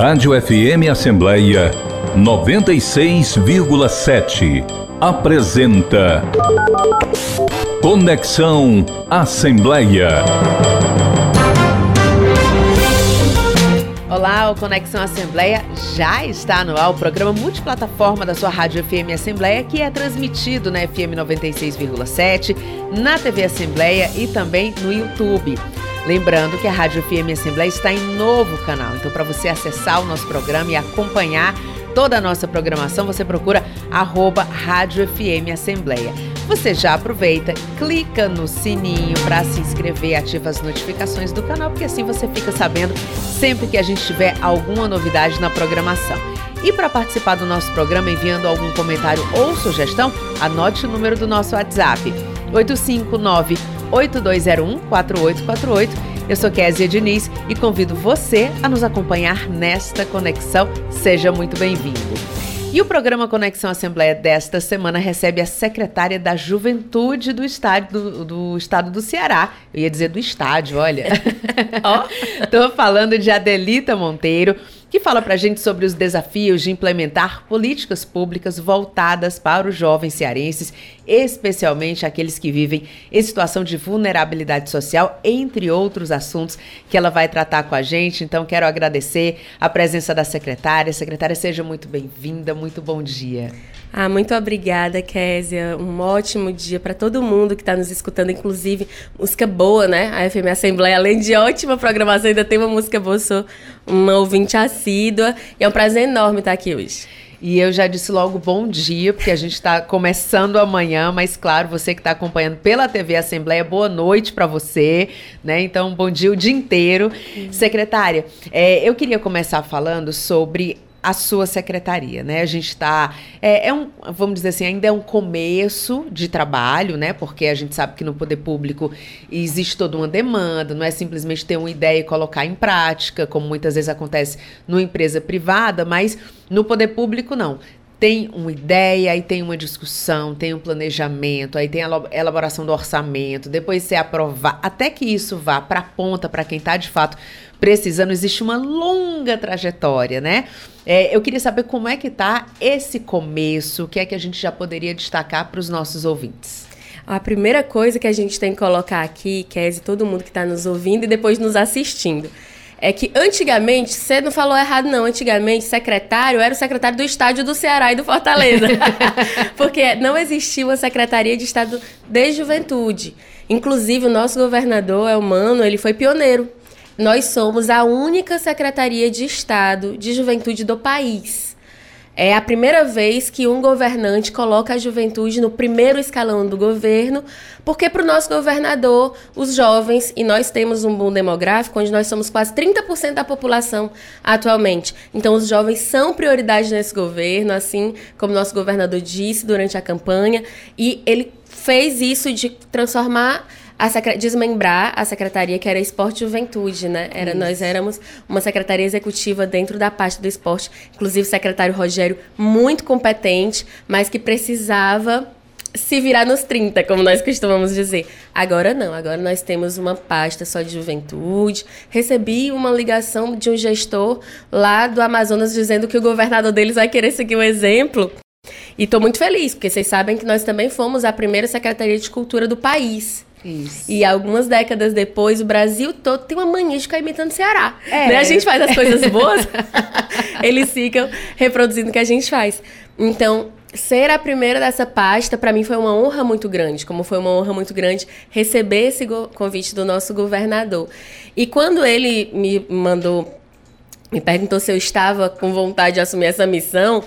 Rádio FM Assembleia 96,7 apresenta Conexão Assembleia. Olá, o Conexão Assembleia já está no ar, o programa multiplataforma da sua Rádio FM Assembleia, que é transmitido na FM 96,7, na TV Assembleia e também no YouTube. Lembrando que a Rádio FM Assembleia está em novo canal, então para você acessar o nosso programa e acompanhar toda a nossa programação, você procura arroba Rádio FM Assembleia. Você já aproveita, clica no sininho para se inscrever, ativa as notificações do canal, porque assim você fica sabendo sempre que a gente tiver alguma novidade na programação. E para participar do nosso programa enviando algum comentário ou sugestão, anote o número do nosso WhatsApp: 859 8201 4848. Eu sou Kézia Diniz e convido você a nos acompanhar nesta conexão. Seja muito bem-vindo. E o programa Conexão Assembleia desta semana recebe a secretária da Juventude do Estado do, do Estado do Ceará. Eu ia dizer do estádio, olha. Ó, tô falando de Adelita Monteiro que fala para a gente sobre os desafios de implementar políticas públicas voltadas para os jovens cearenses, especialmente aqueles que vivem em situação de vulnerabilidade social, entre outros assuntos que ela vai tratar com a gente. Então, quero agradecer a presença da secretária. Secretária, seja muito bem-vinda, muito bom dia. Ah, muito obrigada, Késia. Um ótimo dia para todo mundo que está nos escutando, inclusive música boa, né? A FM Assembleia, além de ótima programação, ainda tem uma música boa. Sou uma ouvinte assídua e é um prazer enorme estar aqui hoje. E eu já disse logo bom dia, porque a gente está começando amanhã, mas claro, você que está acompanhando pela TV Assembleia, boa noite para você, né? Então, bom dia o dia inteiro. Secretária, é, eu queria começar falando sobre a sua secretaria, né? A gente está é, é, um, vamos dizer assim, ainda é um começo de trabalho, né? Porque a gente sabe que no poder público existe toda uma demanda, não é simplesmente ter uma ideia e colocar em prática, como muitas vezes acontece numa empresa privada, mas no poder público não tem uma ideia, aí tem uma discussão, tem um planejamento, aí tem a elaboração do orçamento, depois você aprovar, até que isso vá para a ponta, para quem está de fato precisando, existe uma longa trajetória, né? É, eu queria saber como é que está esse começo, o que é que a gente já poderia destacar para os nossos ouvintes. A primeira coisa que a gente tem que colocar aqui, Kézia, todo mundo que está nos ouvindo e depois nos assistindo, é que antigamente, você não falou errado não, antigamente secretário era o secretário do estádio do Ceará e do Fortaleza. Porque não existia uma secretaria de estado de juventude. Inclusive, o nosso governador, Elmano, ele foi pioneiro. Nós somos a única secretaria de estado de juventude do país. É a primeira vez que um governante coloca a juventude no primeiro escalão do governo, porque para o nosso governador, os jovens, e nós temos um boom demográfico, onde nós somos quase 30% da população atualmente. Então, os jovens são prioridade nesse governo, assim como nosso governador disse durante a campanha, e ele fez isso de transformar a desmembrar a secretaria que era Esporte e Juventude, né? Era, nós éramos uma secretaria executiva dentro da parte do esporte, inclusive o secretário Rogério, muito competente, mas que precisava se virar nos 30, como nós costumamos dizer. Agora não, agora nós temos uma pasta só de juventude. Recebi uma ligação de um gestor lá do Amazonas dizendo que o governador deles vai querer seguir o exemplo. E estou muito feliz, porque vocês sabem que nós também fomos a primeira secretaria de cultura do país. Isso. E algumas décadas depois, o Brasil todo tem uma mania de ficar imitando o Ceará. É. Né? A gente faz as coisas boas, eles ficam reproduzindo o que a gente faz. Então, ser a primeira dessa pasta, para mim, foi uma honra muito grande. Como foi uma honra muito grande receber esse convite do nosso governador. E quando ele me mandou me perguntou se eu estava com vontade de assumir essa missão,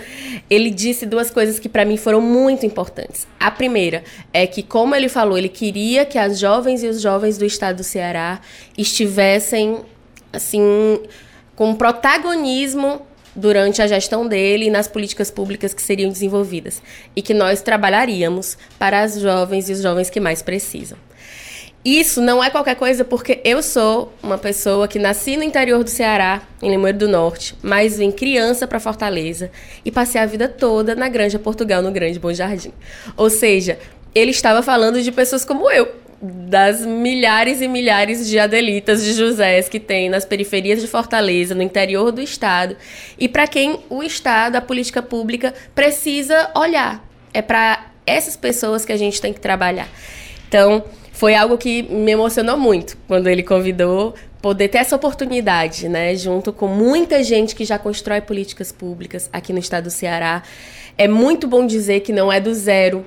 ele disse duas coisas que para mim foram muito importantes. A primeira é que, como ele falou, ele queria que as jovens e os jovens do estado do Ceará estivessem, assim, com protagonismo durante a gestão dele e nas políticas públicas que seriam desenvolvidas. E que nós trabalharíamos para as jovens e os jovens que mais precisam. Isso não é qualquer coisa porque eu sou uma pessoa que nasci no interior do Ceará, em Limoeiro do Norte, mas vim criança para Fortaleza e passei a vida toda na Granja Portugal, no Grande Bom Jardim. Ou seja, ele estava falando de pessoas como eu, das milhares e milhares de adelitas de Josés que tem nas periferias de Fortaleza, no interior do estado, e para quem o estado, a política pública precisa olhar. É para essas pessoas que a gente tem que trabalhar. Então, foi algo que me emocionou muito quando ele convidou poder ter essa oportunidade, né, junto com muita gente que já constrói políticas públicas aqui no estado do Ceará. É muito bom dizer que não é do zero.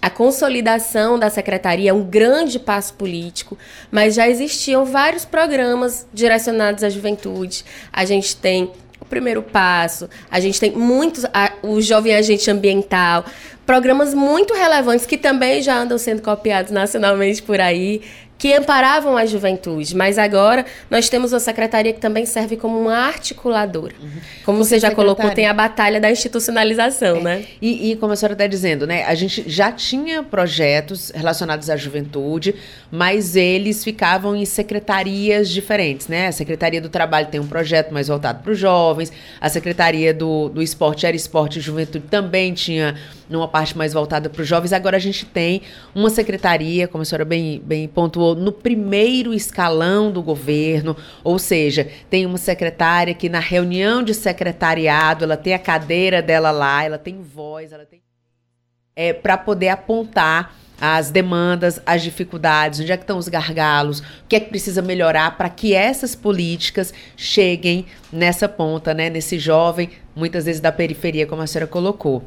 A consolidação da secretaria é um grande passo político, mas já existiam vários programas direcionados à juventude. A gente tem primeiro passo, a gente tem muitos, a, o jovem agente ambiental, programas muito relevantes que também já andam sendo copiados nacionalmente por aí, que amparavam a juventude, mas agora nós temos uma secretaria que também serve como uma articuladora. Uhum. Como você já colocou, tem a batalha da institucionalização, é. né? E, e, como a senhora está dizendo, né, a gente já tinha projetos relacionados à juventude, mas eles ficavam em secretarias diferentes, né? A Secretaria do Trabalho tem um projeto mais voltado para os jovens, a Secretaria do, do Esporte era Esporte e Juventude também tinha numa parte mais voltada para os jovens. Agora a gente tem uma secretaria, como a senhora bem, bem pontuou, no primeiro escalão do governo, ou seja, tem uma secretária que na reunião de secretariado ela tem a cadeira dela lá, ela tem voz, ela tem. É, para poder apontar as demandas, as dificuldades, onde é que estão os gargalos, o que é que precisa melhorar para que essas políticas cheguem nessa ponta, né, nesse jovem, muitas vezes da periferia, como a senhora colocou.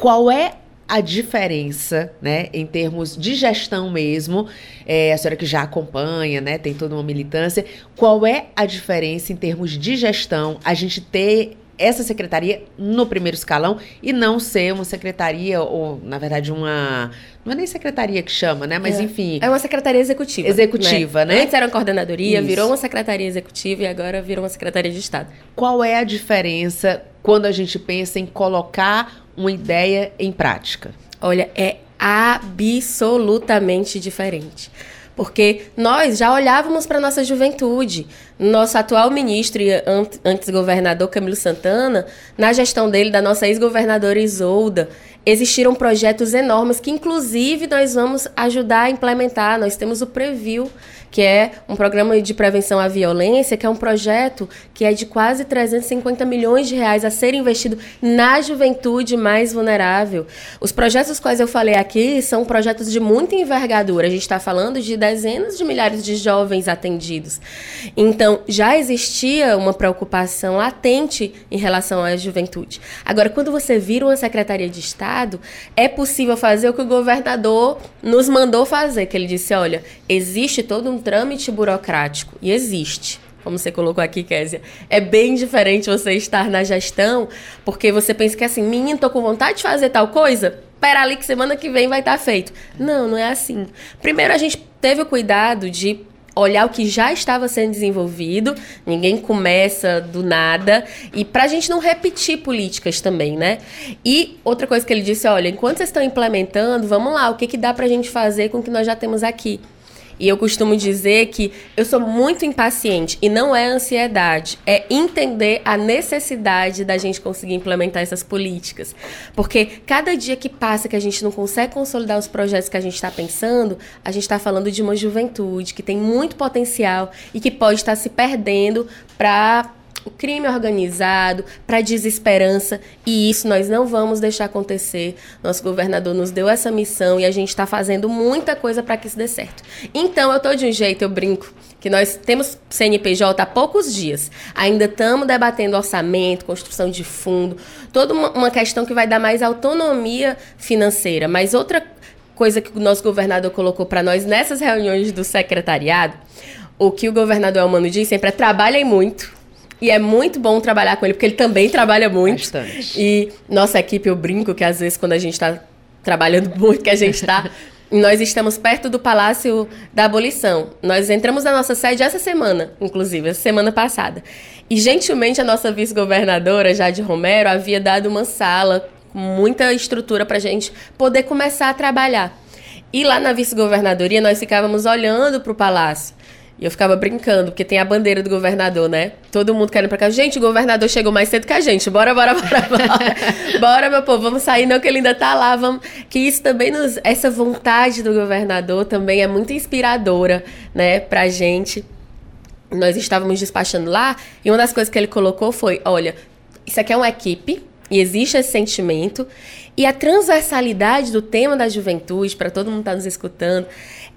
Qual é a diferença, né, em termos de gestão mesmo, é, a senhora que já acompanha, né, tem toda uma militância, qual é a diferença em termos de gestão, a gente ter essa secretaria no primeiro escalão e não ser uma secretaria, ou, na verdade, uma. Não é nem secretaria que chama, né? Mas é. enfim. É uma secretaria executiva. Executiva, né? né? Antes era uma coordenadoria, Isso. virou uma secretaria executiva e agora virou uma secretaria de Estado. Qual é a diferença quando a gente pensa em colocar uma ideia em prática? Olha, é absolutamente diferente porque nós já olhávamos para nossa juventude. Nosso atual ministro e antes governador Camilo Santana, na gestão dele da nossa ex-governadora Isolda, existiram projetos enormes que inclusive nós vamos ajudar a implementar. Nós temos o Preview, que é um programa de prevenção à violência, que é um projeto que é de quase 350 milhões de reais a ser investido na juventude mais vulnerável. Os projetos os quais eu falei aqui são projetos de muita envergadura. A gente está falando de dezenas de milhares de jovens atendidos. Então, já existia uma preocupação latente em relação à juventude. Agora, quando você vira uma Secretaria de Estado, é possível fazer o que o governador nos mandou fazer, que ele disse, olha, existe todo um trâmite burocrático, e existe, como você colocou aqui, Késia, é bem diferente você estar na gestão, porque você pensa que assim, menino, tô com vontade de fazer tal coisa, pera ali que semana que vem vai estar tá feito. Não, não é assim. Primeiro a gente teve o cuidado de olhar o que já estava sendo desenvolvido, ninguém começa do nada, e para a gente não repetir políticas também, né? E outra coisa que ele disse, olha, enquanto vocês estão implementando, vamos lá, o que, que dá para a gente fazer com o que nós já temos aqui? E eu costumo dizer que eu sou muito impaciente e não é ansiedade, é entender a necessidade da gente conseguir implementar essas políticas. Porque cada dia que passa que a gente não consegue consolidar os projetos que a gente está pensando, a gente está falando de uma juventude que tem muito potencial e que pode estar se perdendo para o crime organizado, para a desesperança, e isso nós não vamos deixar acontecer. Nosso governador nos deu essa missão e a gente está fazendo muita coisa para que isso dê certo. Então, eu estou de um jeito, eu brinco, que nós temos CNPJ há poucos dias. Ainda estamos debatendo orçamento, construção de fundo, toda uma, uma questão que vai dar mais autonomia financeira. Mas outra coisa que o nosso governador colocou para nós nessas reuniões do secretariado, o que o governador Almano diz sempre é trabalhem muito, e é muito bom trabalhar com ele, porque ele também trabalha muito. Bastante. E nossa equipe, eu brinco que às vezes quando a gente está trabalhando muito, que a gente está. nós estamos perto do Palácio da Abolição. Nós entramos na nossa sede essa semana, inclusive, essa semana passada. E gentilmente a nossa vice-governadora, Jade Romero, havia dado uma sala com muita estrutura para a gente poder começar a trabalhar. E lá na vice-governadoria nós ficávamos olhando para o palácio. E eu ficava brincando, porque tem a bandeira do governador, né? Todo mundo querendo pra cá. Gente, o governador chegou mais cedo que a gente. Bora, bora, bora, bora. bora, meu povo, vamos sair, não, que ele ainda tá lá. Vamos... Que isso também nos. Essa vontade do governador também é muito inspiradora, né, pra gente. Nós estávamos despachando lá, e uma das coisas que ele colocou foi: olha, isso aqui é uma equipe, e existe esse sentimento. E a transversalidade do tema da juventude, para todo mundo estar tá nos escutando,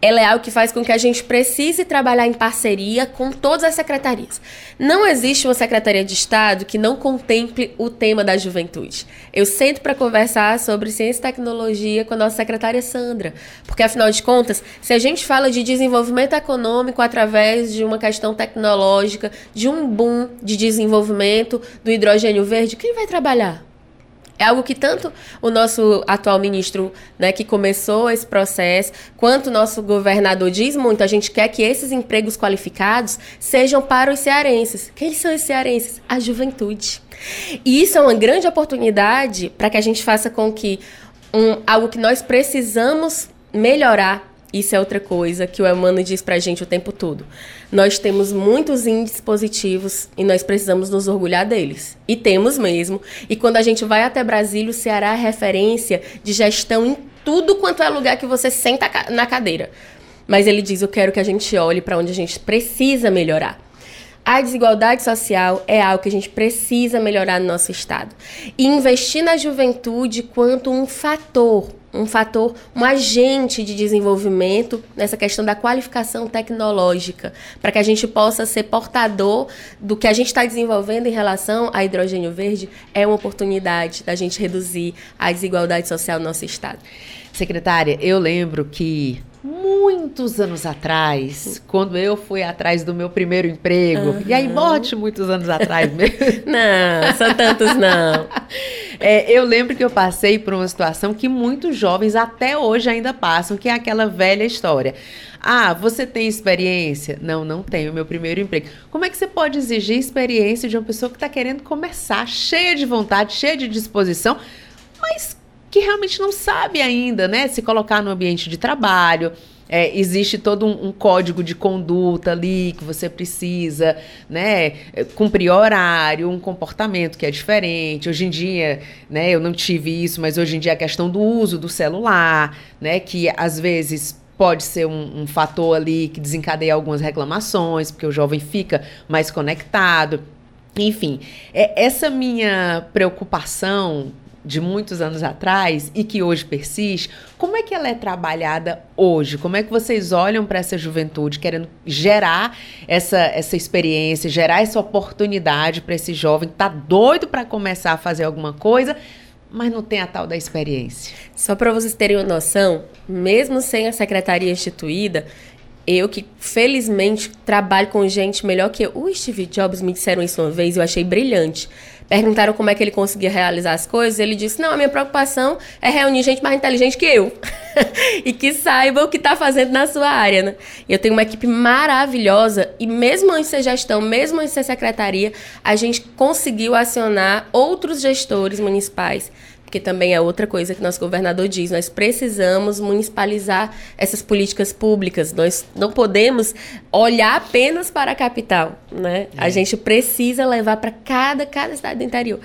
ela é algo que faz com que a gente precise trabalhar em parceria com todas as secretarias. Não existe uma secretaria de Estado que não contemple o tema da juventude. Eu sento para conversar sobre ciência e tecnologia com a nossa secretária Sandra, porque afinal de contas, se a gente fala de desenvolvimento econômico através de uma questão tecnológica, de um boom de desenvolvimento do hidrogênio verde, quem vai trabalhar? É algo que tanto o nosso atual ministro, né, que começou esse processo, quanto o nosso governador diz muito, a gente quer que esses empregos qualificados sejam para os cearenses. Quem são os cearenses? A juventude. E isso é uma grande oportunidade para que a gente faça com que um, algo que nós precisamos melhorar isso é outra coisa que o Emmanuel diz pra gente o tempo todo. Nós temos muitos índices positivos e nós precisamos nos orgulhar deles. E temos mesmo. E quando a gente vai até Brasília, o Ceará é referência de gestão em tudo quanto é lugar que você senta na cadeira. Mas ele diz: Eu quero que a gente olhe para onde a gente precisa melhorar. A desigualdade social é algo que a gente precisa melhorar no nosso Estado. E investir na juventude quanto um fator um fator, um agente de desenvolvimento nessa questão da qualificação tecnológica, para que a gente possa ser portador do que a gente está desenvolvendo em relação a hidrogênio verde, é uma oportunidade da gente reduzir a desigualdade social no nosso estado. Secretária, eu lembro que muitos anos atrás, quando eu fui atrás do meu primeiro emprego, uhum. e aí bote muitos anos atrás mesmo. não, são tantos não. É, eu lembro que eu passei por uma situação que muitos jovens até hoje ainda passam, que é aquela velha história. Ah, você tem experiência? Não, não tenho, meu primeiro emprego. Como é que você pode exigir experiência de uma pessoa que está querendo começar, cheia de vontade, cheia de disposição, mas que realmente não sabe ainda, né, se colocar no ambiente de trabalho. É, existe todo um, um, código de conduta ali que você precisa, né, cumprir horário, um comportamento que é diferente. Hoje em dia, né, eu não tive isso, mas hoje em dia a questão do uso do celular, né, que às vezes pode ser um, um fator ali que desencadeia algumas reclamações, porque o jovem fica mais conectado. Enfim, é, essa minha preocupação de muitos anos atrás e que hoje persiste, como é que ela é trabalhada hoje? Como é que vocês olham para essa juventude querendo gerar essa, essa experiência, gerar essa oportunidade para esse jovem que está doido para começar a fazer alguma coisa, mas não tem a tal da experiência? Só para vocês terem uma noção, mesmo sem a secretaria instituída, eu que felizmente trabalho com gente melhor que eu. O Steve Jobs me disseram isso uma vez e eu achei brilhante. Perguntaram como é que ele conseguia realizar as coisas. Ele disse: Não, a minha preocupação é reunir gente mais inteligente que eu e que saiba o que está fazendo na sua área. Né? Eu tenho uma equipe maravilhosa e, mesmo antes de ser gestão, mesmo antes de ser secretaria, a gente conseguiu acionar outros gestores municipais porque também é outra coisa que nosso governador diz, nós precisamos municipalizar essas políticas públicas. Nós não podemos olhar apenas para a capital, né? É. A gente precisa levar para cada cada cidade do interior.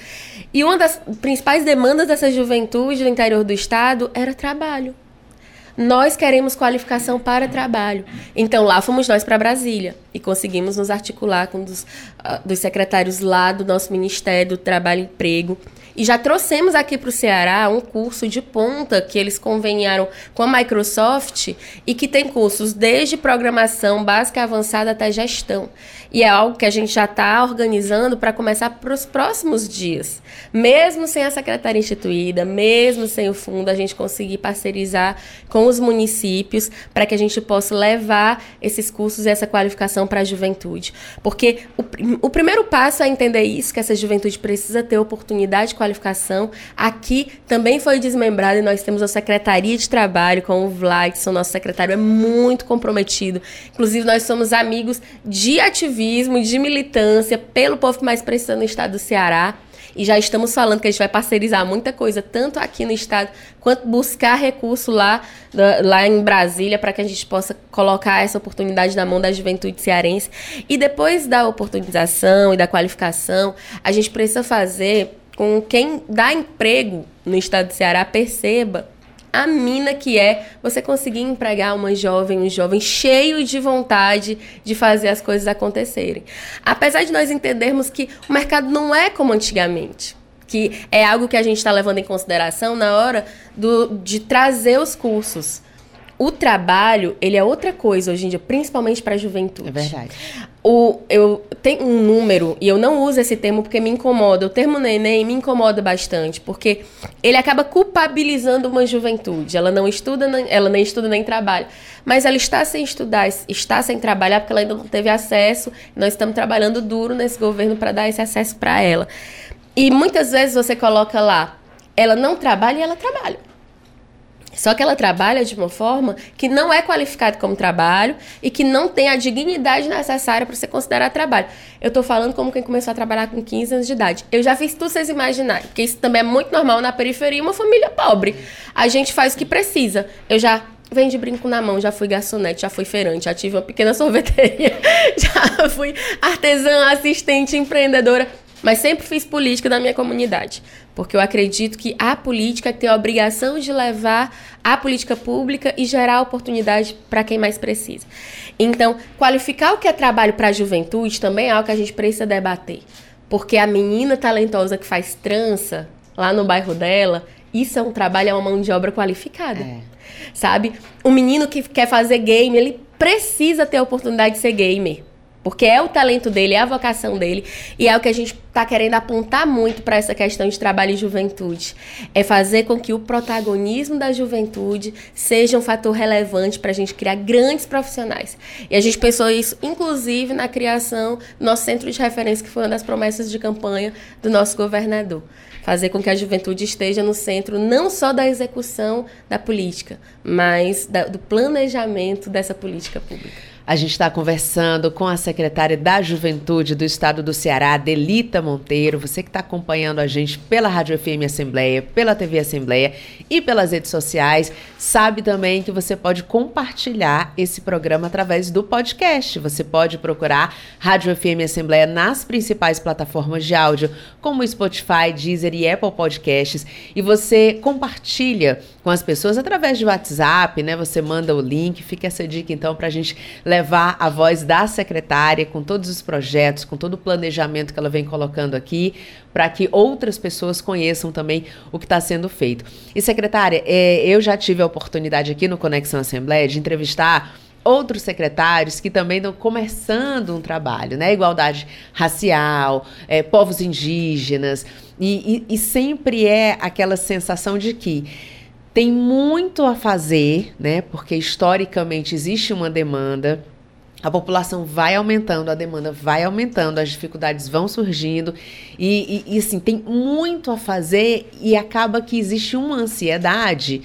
E uma das principais demandas dessa juventude do interior do estado era trabalho. Nós queremos qualificação para trabalho. Então lá fomos nós para Brasília e conseguimos nos articular com um dos, uh, dos secretários lá do nosso Ministério do Trabalho e Emprego e já trouxemos aqui para o Ceará um curso de ponta que eles conveniaram com a Microsoft e que tem cursos desde programação básica avançada até gestão. E é algo que a gente já está organizando para começar para os próximos dias. Mesmo sem a secretaria instituída, mesmo sem o fundo, a gente conseguir parcerizar com os municípios para que a gente possa levar esses cursos e essa qualificação para a juventude. Porque o, o primeiro passo é entender isso, que essa juventude precisa ter oportunidade de qualificação. Aqui também foi desmembrado e nós temos a Secretaria de Trabalho com o Vladson, nosso secretário é muito comprometido. Inclusive, nós somos amigos de ativismo ativismo, de militância pelo povo que mais precisa no estado do Ceará. e já estamos falando que a gente vai parcerizar muita coisa, tanto aqui no estado, quanto buscar recurso lá, lá em Brasília, para que a gente possa colocar essa oportunidade na mão da juventude cearense. E depois da oportunização e da qualificação, a gente precisa fazer com quem dá emprego no estado do Ceará perceba a mina que é você conseguir empregar uma jovem, um jovem cheio de vontade de fazer as coisas acontecerem. Apesar de nós entendermos que o mercado não é como antigamente, que é algo que a gente está levando em consideração na hora do, de trazer os cursos. O trabalho, ele é outra coisa hoje em dia, principalmente para a juventude. É verdade. O, eu tenho um número, e eu não uso esse termo porque me incomoda. O termo neném me incomoda bastante, porque ele acaba culpabilizando uma juventude. Ela não estuda, ela nem estuda nem trabalha. Mas ela está sem estudar, está sem trabalhar porque ela ainda não teve acesso. Nós estamos trabalhando duro nesse governo para dar esse acesso para ela. E muitas vezes você coloca lá, ela não trabalha e ela trabalha. Só que ela trabalha de uma forma que não é qualificada como trabalho e que não tem a dignidade necessária para ser considerado trabalho. Eu estou falando como quem começou a trabalhar com 15 anos de idade. Eu já fiz tudo vocês imaginarem, porque isso também é muito normal na periferia, uma família pobre. A gente faz o que precisa. Eu já Vende brinco na mão, já fui garçonete, já fui feirante, já tive uma pequena sorveteria, já fui artesã, assistente, empreendedora, mas sempre fiz política na minha comunidade porque eu acredito que a política tem a obrigação de levar a política pública e gerar oportunidade para quem mais precisa. Então, qualificar o que é trabalho para a juventude também é algo que a gente precisa debater, porque a menina talentosa que faz trança lá no bairro dela, isso é um trabalho, é uma mão de obra qualificada. É. Sabe? O menino que quer fazer game, ele precisa ter a oportunidade de ser gamer. Porque é o talento dele, é a vocação dele. E é o que a gente está querendo apontar muito para essa questão de trabalho e juventude. É fazer com que o protagonismo da juventude seja um fator relevante para a gente criar grandes profissionais. E a gente pensou isso, inclusive, na criação do nosso centro de referência, que foi uma das promessas de campanha do nosso governador fazer com que a juventude esteja no centro não só da execução da política, mas da, do planejamento dessa política pública. A gente está conversando com a secretária da Juventude do Estado do Ceará, Delita Monteiro. Você que está acompanhando a gente pela Rádio FM Assembleia, pela TV Assembleia e pelas redes sociais, sabe também que você pode compartilhar esse programa através do podcast. Você pode procurar Rádio FM Assembleia nas principais plataformas de áudio, como Spotify, Deezer e Apple Podcasts. E você compartilha com as pessoas através de WhatsApp, né? Você manda o link. Fica essa dica então para a gente levar a voz da secretária com todos os projetos, com todo o planejamento que ela vem colocando aqui, para que outras pessoas conheçam também o que está sendo feito. E secretária, é, eu já tive a oportunidade aqui no Conexão Assembleia de entrevistar outros secretários que também estão começando um trabalho, né? Igualdade racial, é, povos indígenas, e, e, e sempre é aquela sensação de que tem muito a fazer, né? Porque historicamente existe uma demanda. A população vai aumentando, a demanda vai aumentando, as dificuldades vão surgindo e, e, e assim, tem muito a fazer e acaba que existe uma ansiedade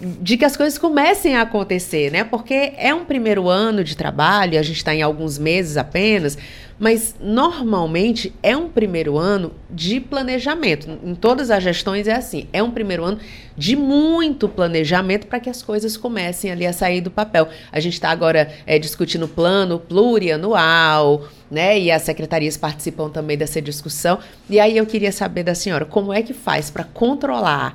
de que as coisas comecem a acontecer, né? Porque é um primeiro ano de trabalho, a gente está em alguns meses apenas, mas normalmente é um primeiro ano de planejamento. Em todas as gestões é assim. É um primeiro ano de muito planejamento para que as coisas comecem ali a sair do papel. A gente está agora é, discutindo plano plurianual, né? E as secretarias participam também dessa discussão. E aí eu queria saber da senhora como é que faz para controlar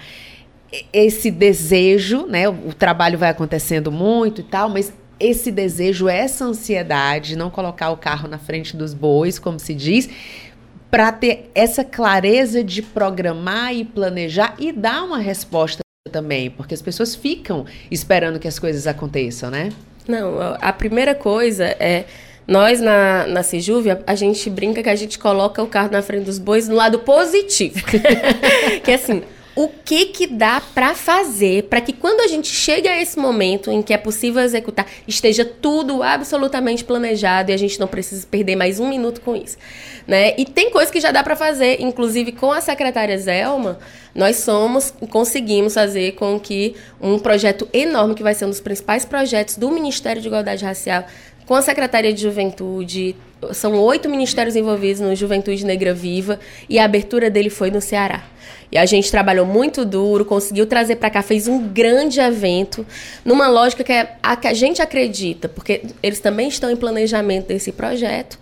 esse desejo, né? O trabalho vai acontecendo muito e tal, mas esse desejo, essa ansiedade, não colocar o carro na frente dos bois, como se diz, para ter essa clareza de programar e planejar e dar uma resposta também, porque as pessoas ficam esperando que as coisas aconteçam, né? Não, a primeira coisa é nós na, na a gente brinca que a gente coloca o carro na frente dos bois no lado positivo. que assim, o que que dá para fazer para que quando a gente chega a esse momento em que é possível executar, esteja tudo absolutamente planejado e a gente não precisa perder mais um minuto com isso, né? E tem coisas que já dá para fazer, inclusive com a secretária Zelma, nós somos, conseguimos fazer com que um projeto enorme que vai ser um dos principais projetos do Ministério de Igualdade Racial com a Secretaria de Juventude, são oito ministérios envolvidos no Juventude Negra Viva e a abertura dele foi no Ceará. E a gente trabalhou muito duro, conseguiu trazer para cá, fez um grande evento, numa lógica que, é a que a gente acredita, porque eles também estão em planejamento desse projeto.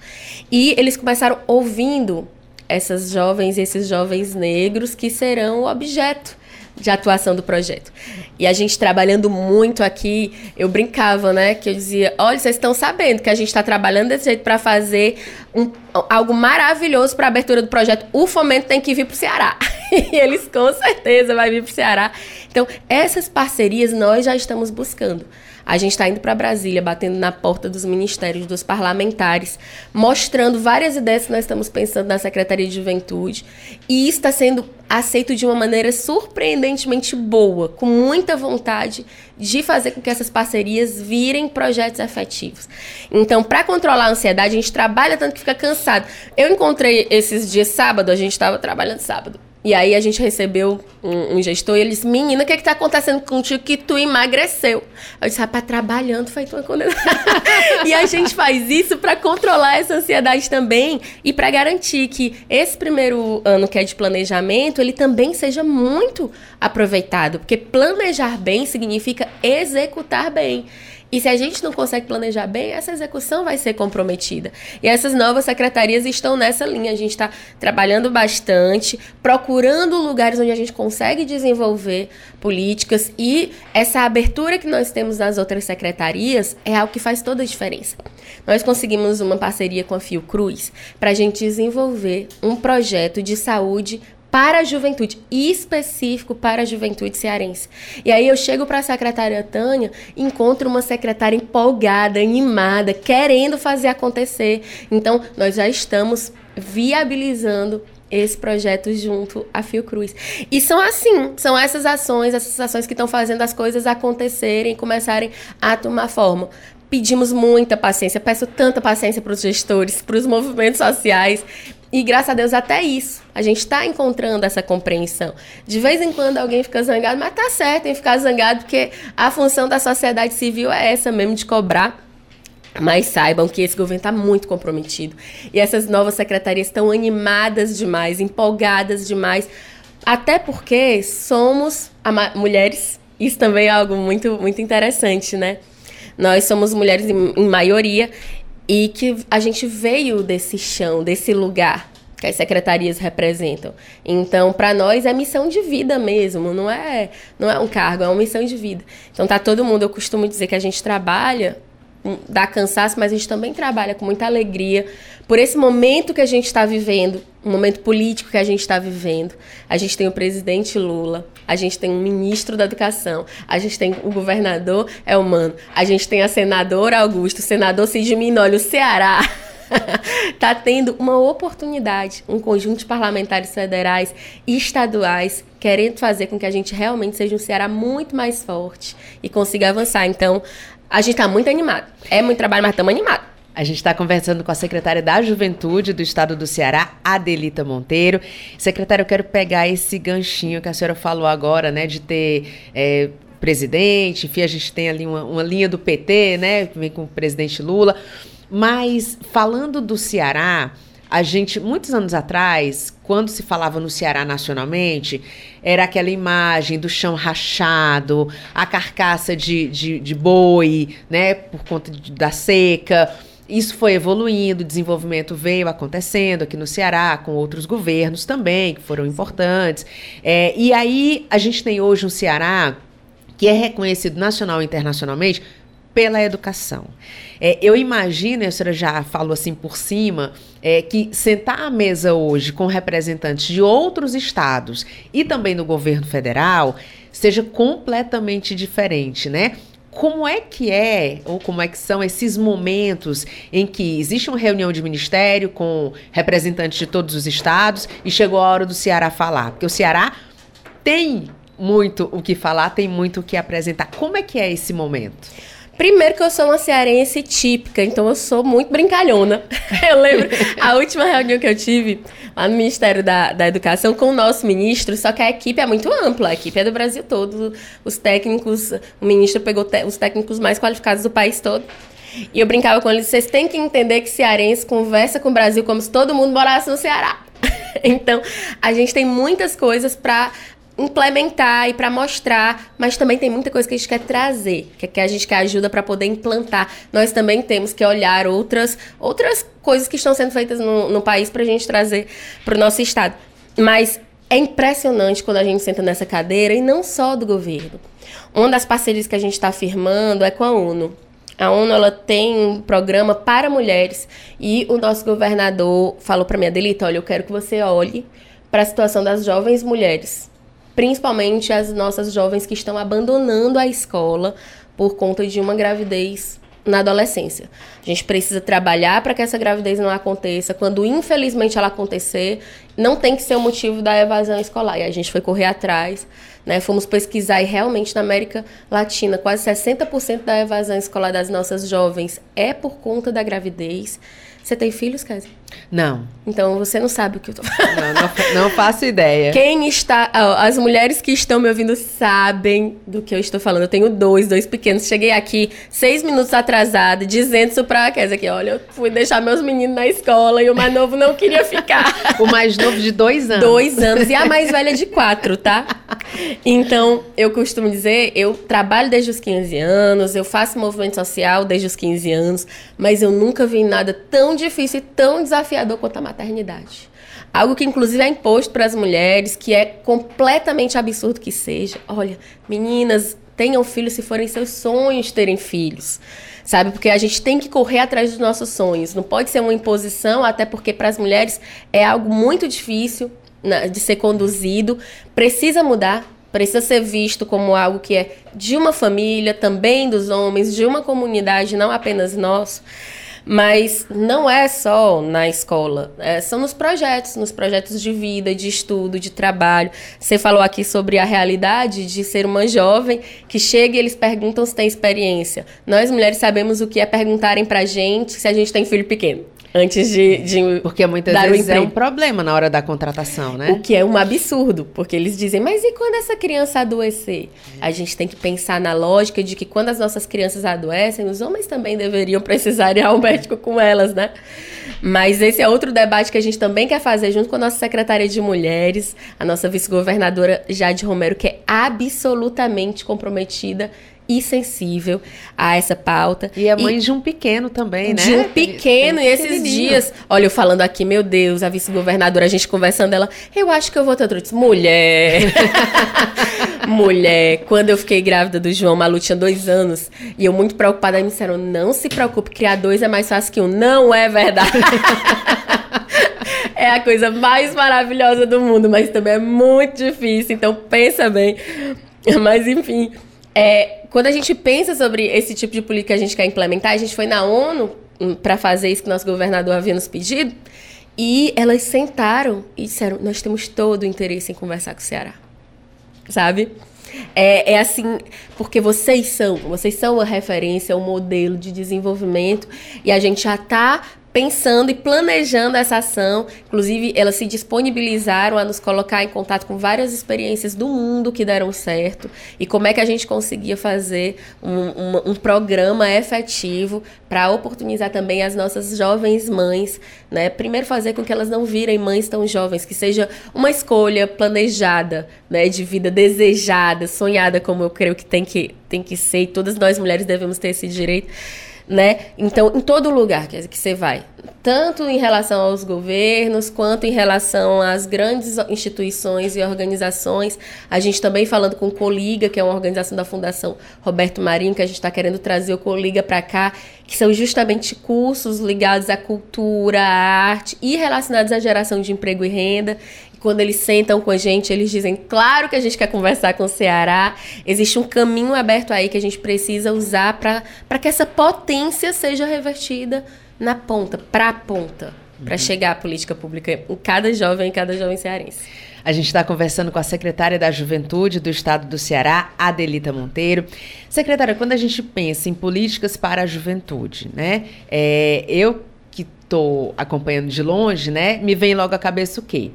E eles começaram ouvindo essas jovens, esses jovens negros que serão o objeto de atuação do projeto. E a gente trabalhando muito aqui, eu brincava, né? Que eu dizia: olha, vocês estão sabendo que a gente está trabalhando desse jeito para fazer um, algo maravilhoso para a abertura do projeto. O fomento tem que vir para o Ceará. e eles com certeza vai vir para o Ceará. Então, essas parcerias nós já estamos buscando. A gente está indo para Brasília, batendo na porta dos ministérios, dos parlamentares, mostrando várias ideias que nós estamos pensando na Secretaria de Juventude. E isso está sendo aceito de uma maneira surpreendentemente boa, com muita vontade de fazer com que essas parcerias virem projetos efetivos. Então, para controlar a ansiedade, a gente trabalha tanto que fica cansado. Eu encontrei esses dias sábado, a gente estava trabalhando sábado. E aí a gente recebeu um, um gestor e ele disse, menina, o que é que tá acontecendo contigo que tu emagreceu? Eu disse, rapaz, trabalhando feito uma condenada. e a gente faz isso para controlar essa ansiedade também e para garantir que esse primeiro ano que é de planejamento, ele também seja muito aproveitado. Porque planejar bem significa executar bem. E se a gente não consegue planejar bem, essa execução vai ser comprometida. E essas novas secretarias estão nessa linha. A gente está trabalhando bastante, procurando lugares onde a gente consegue desenvolver políticas e essa abertura que nós temos nas outras secretarias é algo que faz toda a diferença. Nós conseguimos uma parceria com a Fiocruz para a gente desenvolver um projeto de saúde para a juventude, específico para a juventude cearense. E aí eu chego para a secretária Tânia, encontro uma secretária empolgada, animada, querendo fazer acontecer. Então, nós já estamos viabilizando esse projeto junto à Fiocruz. E são assim, são essas ações, essas ações que estão fazendo as coisas acontecerem, começarem a tomar forma pedimos muita paciência, peço tanta paciência para os gestores, para os movimentos sociais, e graças a Deus até isso. A gente está encontrando essa compreensão. De vez em quando alguém fica zangado, mas tá certo em ficar zangado, porque a função da sociedade civil é essa mesmo, de cobrar. Mas saibam que esse governo está muito comprometido. E essas novas secretarias estão animadas demais, empolgadas demais. Até porque somos mulheres. Isso também é algo muito, muito interessante, né? Nós somos mulheres em, em maioria e que a gente veio desse chão, desse lugar que as secretarias representam. Então, para nós é missão de vida mesmo, não é, não é um cargo, é uma missão de vida. Então, tá todo mundo, eu costumo dizer que a gente trabalha dá cansaço, mas a gente também trabalha com muita alegria por esse momento que a gente está vivendo, um momento político que a gente está vivendo. A gente tem o presidente Lula, a gente tem o ministro da Educação, a gente tem o governador Elmano, a gente tem a senadora Augusto, o senador Cid Minoli, o Ceará. está tendo uma oportunidade, um conjunto de parlamentares federais e estaduais querendo fazer com que a gente realmente seja um Ceará muito mais forte e consiga avançar. Então, a gente está muito animado. É muito trabalho, mas estamos animados. A gente está conversando com a secretária da Juventude do Estado do Ceará, Adelita Monteiro. Secretária, eu quero pegar esse ganchinho que a senhora falou agora, né, de ter é, presidente, enfim, a gente tem ali uma, uma linha do PT, né, vem com o presidente Lula. Mas falando do Ceará, a gente, muitos anos atrás, quando se falava no Ceará nacionalmente, era aquela imagem do chão rachado, a carcaça de, de, de boi, né, por conta de, da seca. Isso foi evoluindo, o desenvolvimento veio acontecendo aqui no Ceará, com outros governos também, que foram importantes. É, e aí a gente tem hoje um Ceará que é reconhecido nacional e internacionalmente pela educação. É, eu imagino, a senhora já falou assim por cima, é, que sentar à mesa hoje com representantes de outros estados e também do governo federal seja completamente diferente, né? Como é que é, ou como é que são esses momentos em que existe uma reunião de ministério com representantes de todos os estados e chegou a hora do Ceará falar? Porque o Ceará tem muito o que falar, tem muito o que apresentar. Como é que é esse momento? Primeiro que eu sou uma cearense típica, então eu sou muito brincalhona. Eu lembro a última reunião que eu tive lá no Ministério da, da Educação com o nosso ministro, só que a equipe é muito ampla, a equipe é do Brasil todo, os técnicos, o ministro pegou te, os técnicos mais qualificados do país todo. E eu brincava com eles, vocês têm que entender que cearense conversa com o Brasil como se todo mundo morasse no Ceará. então, a gente tem muitas coisas para implementar e para mostrar, mas também tem muita coisa que a gente quer trazer, que, que a gente quer ajuda para poder implantar. Nós também temos que olhar outras, outras coisas que estão sendo feitas no, no país para a gente trazer para o nosso estado. Mas é impressionante quando a gente senta nessa cadeira, e não só do governo. Uma das parcerias que a gente está firmando é com a ONU. A ONU ela tem um programa para mulheres e o nosso governador falou para mim, Adelita, olha, eu quero que você olhe para a situação das jovens mulheres, principalmente as nossas jovens que estão abandonando a escola por conta de uma gravidez na adolescência. A gente precisa trabalhar para que essa gravidez não aconteça. Quando infelizmente ela acontecer, não tem que ser o motivo da evasão escolar. E a gente foi correr atrás, né? Fomos pesquisar e realmente na América Latina, quase 60% da evasão escolar das nossas jovens é por conta da gravidez. Você tem filhos, Kézia? Não. Então você não sabe o que eu tô falando. Não, não, não faço ideia. Quem está. As mulheres que estão me ouvindo sabem do que eu estou falando. Eu tenho dois, dois pequenos. Cheguei aqui seis minutos atrasada, dizendo isso pra Kézia aqui. Olha, eu fui deixar meus meninos na escola e o mais novo não queria ficar. o mais novo de dois anos. Dois anos. E a mais velha de quatro, tá? Então, eu costumo dizer, eu trabalho desde os 15 anos, eu faço movimento social desde os 15 anos, mas eu nunca vi nada tão difícil e tão desafiador quanto a maternidade. Algo que, inclusive, é imposto para as mulheres, que é completamente absurdo que seja. Olha, meninas, tenham filhos se forem seus sonhos terem filhos. Sabe? Porque a gente tem que correr atrás dos nossos sonhos. Não pode ser uma imposição, até porque para as mulheres é algo muito difícil né, de ser conduzido. Precisa mudar, precisa ser visto como algo que é de uma família, também dos homens, de uma comunidade, não apenas nosso. Mas não é só na escola, é, são nos projetos, nos projetos de vida, de estudo, de trabalho. Você falou aqui sobre a realidade de ser uma jovem que chega e eles perguntam se tem experiência. Nós mulheres sabemos o que é perguntarem pra gente se a gente tem filho pequeno antes de, de porque muitas dar vezes o é um problema na hora da contratação, né? O que é um absurdo, porque eles dizem, mas e quando essa criança adoecer? A gente tem que pensar na lógica de que quando as nossas crianças adoecem, os homens também deveriam precisar ir ao médico com elas, né? Mas esse é outro debate que a gente também quer fazer junto com a nossa secretária de mulheres, a nossa vice-governadora Jade Romero, que é absolutamente comprometida e sensível a essa pauta. E é mãe e de um pequeno também, né? De um pequeno, e esses dias, olha, eu falando aqui, meu Deus, a vice-governadora, a gente conversando, ela, eu acho que eu vou ter outro. Mulher! Mulher, quando eu fiquei grávida do João, Malu tinha dois anos, e eu muito preocupada, aí me disseram, não se preocupe, criar dois é mais fácil que um. Não é verdade. é a coisa mais maravilhosa do mundo, mas também é muito difícil, então pensa bem. Mas enfim, é, quando a gente pensa sobre esse tipo de política que a gente quer implementar, a gente foi na ONU hum, para fazer isso que nosso governador havia nos pedido, e elas sentaram e disseram: Nós temos todo o interesse em conversar com o Ceará. Sabe? É, é, assim, porque vocês são, vocês são uma referência, um modelo de desenvolvimento e a gente já está pensando e planejando essa ação. Inclusive, elas se disponibilizaram a nos colocar em contato com várias experiências do mundo que deram certo e como é que a gente conseguia fazer um, um, um programa efetivo para oportunizar também as nossas jovens mães, né? Primeiro fazer com que elas não virem mães tão jovens, que seja uma escolha planejada, né, de vida desejada, sonhada, como eu creio que tem que tem que ser, e todas nós mulheres devemos ter esse direito né? Então, em todo lugar que, que você vai, tanto em relação aos governos, quanto em relação às grandes instituições e organizações, a gente também falando com o Coliga, que é uma organização da Fundação Roberto Marinho, que a gente está querendo trazer o Coliga para cá, que são justamente cursos ligados à cultura, à arte e relacionados à geração de emprego e renda quando eles sentam com a gente, eles dizem, claro que a gente quer conversar com o Ceará. Existe um caminho aberto aí que a gente precisa usar para que essa potência seja revertida na ponta, para a ponta, para uhum. chegar à política pública em cada jovem, em cada jovem cearense. A gente está conversando com a secretária da Juventude do Estado do Ceará, Adelita Monteiro. Secretária, quando a gente pensa em políticas para a juventude, né? É, eu que estou acompanhando de longe, né? Me vem logo à cabeça o quê?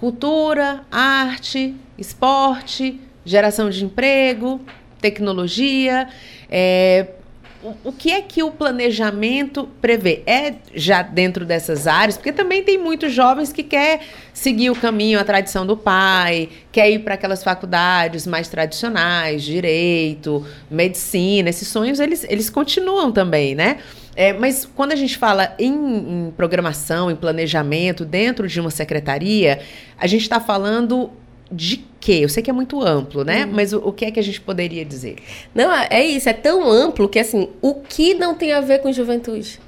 Cultura, arte, esporte, geração de emprego, tecnologia. É, o, que é que o planejamento prevê? É já dentro dessas áreas? Porque também tem muitos jovens que quer seguir o caminho, a tradição do pai, quer ir para aquelas faculdades mais tradicionais, direito, medicina. Esses sonhos, eles, eles continuam também, né? É, mas quando a gente fala em, em, programação, em planejamento dentro de uma secretaria, a gente está falando de quê? Eu sei que é muito amplo, né? Uhum. Mas o, o, que é que a gente poderia dizer? Não, é, é isso, é tão amplo que assim, o que não tem a ver com juventude?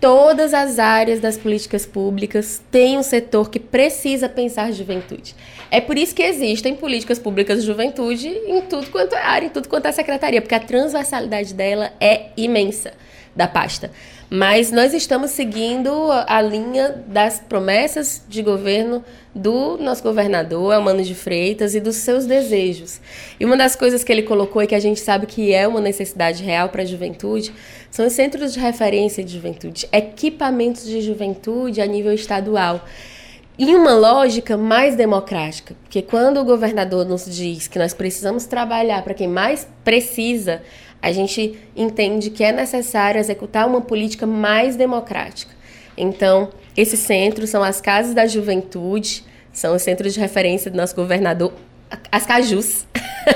Todas as áreas das políticas públicas têm um setor que precisa pensar juventude. É por isso que existem políticas públicas de juventude em tudo quanto é área, em tudo quanto é secretaria, porque a transversalidade dela é imensa da pasta. Mas nós estamos seguindo a linha das promessas de governo do nosso governador, Elmano de Freitas, e dos seus desejos. E uma das coisas que ele colocou e que a gente sabe que é uma necessidade real para a juventude são os centros de referência de juventude, equipamentos de juventude a nível estadual em uma lógica mais democrática, porque quando o governador nos diz que nós precisamos trabalhar para quem mais precisa, a gente entende que é necessário executar uma política mais democrática. Então, esses centros são as casas da juventude, são os centros de referência do nosso governador, as Cajus,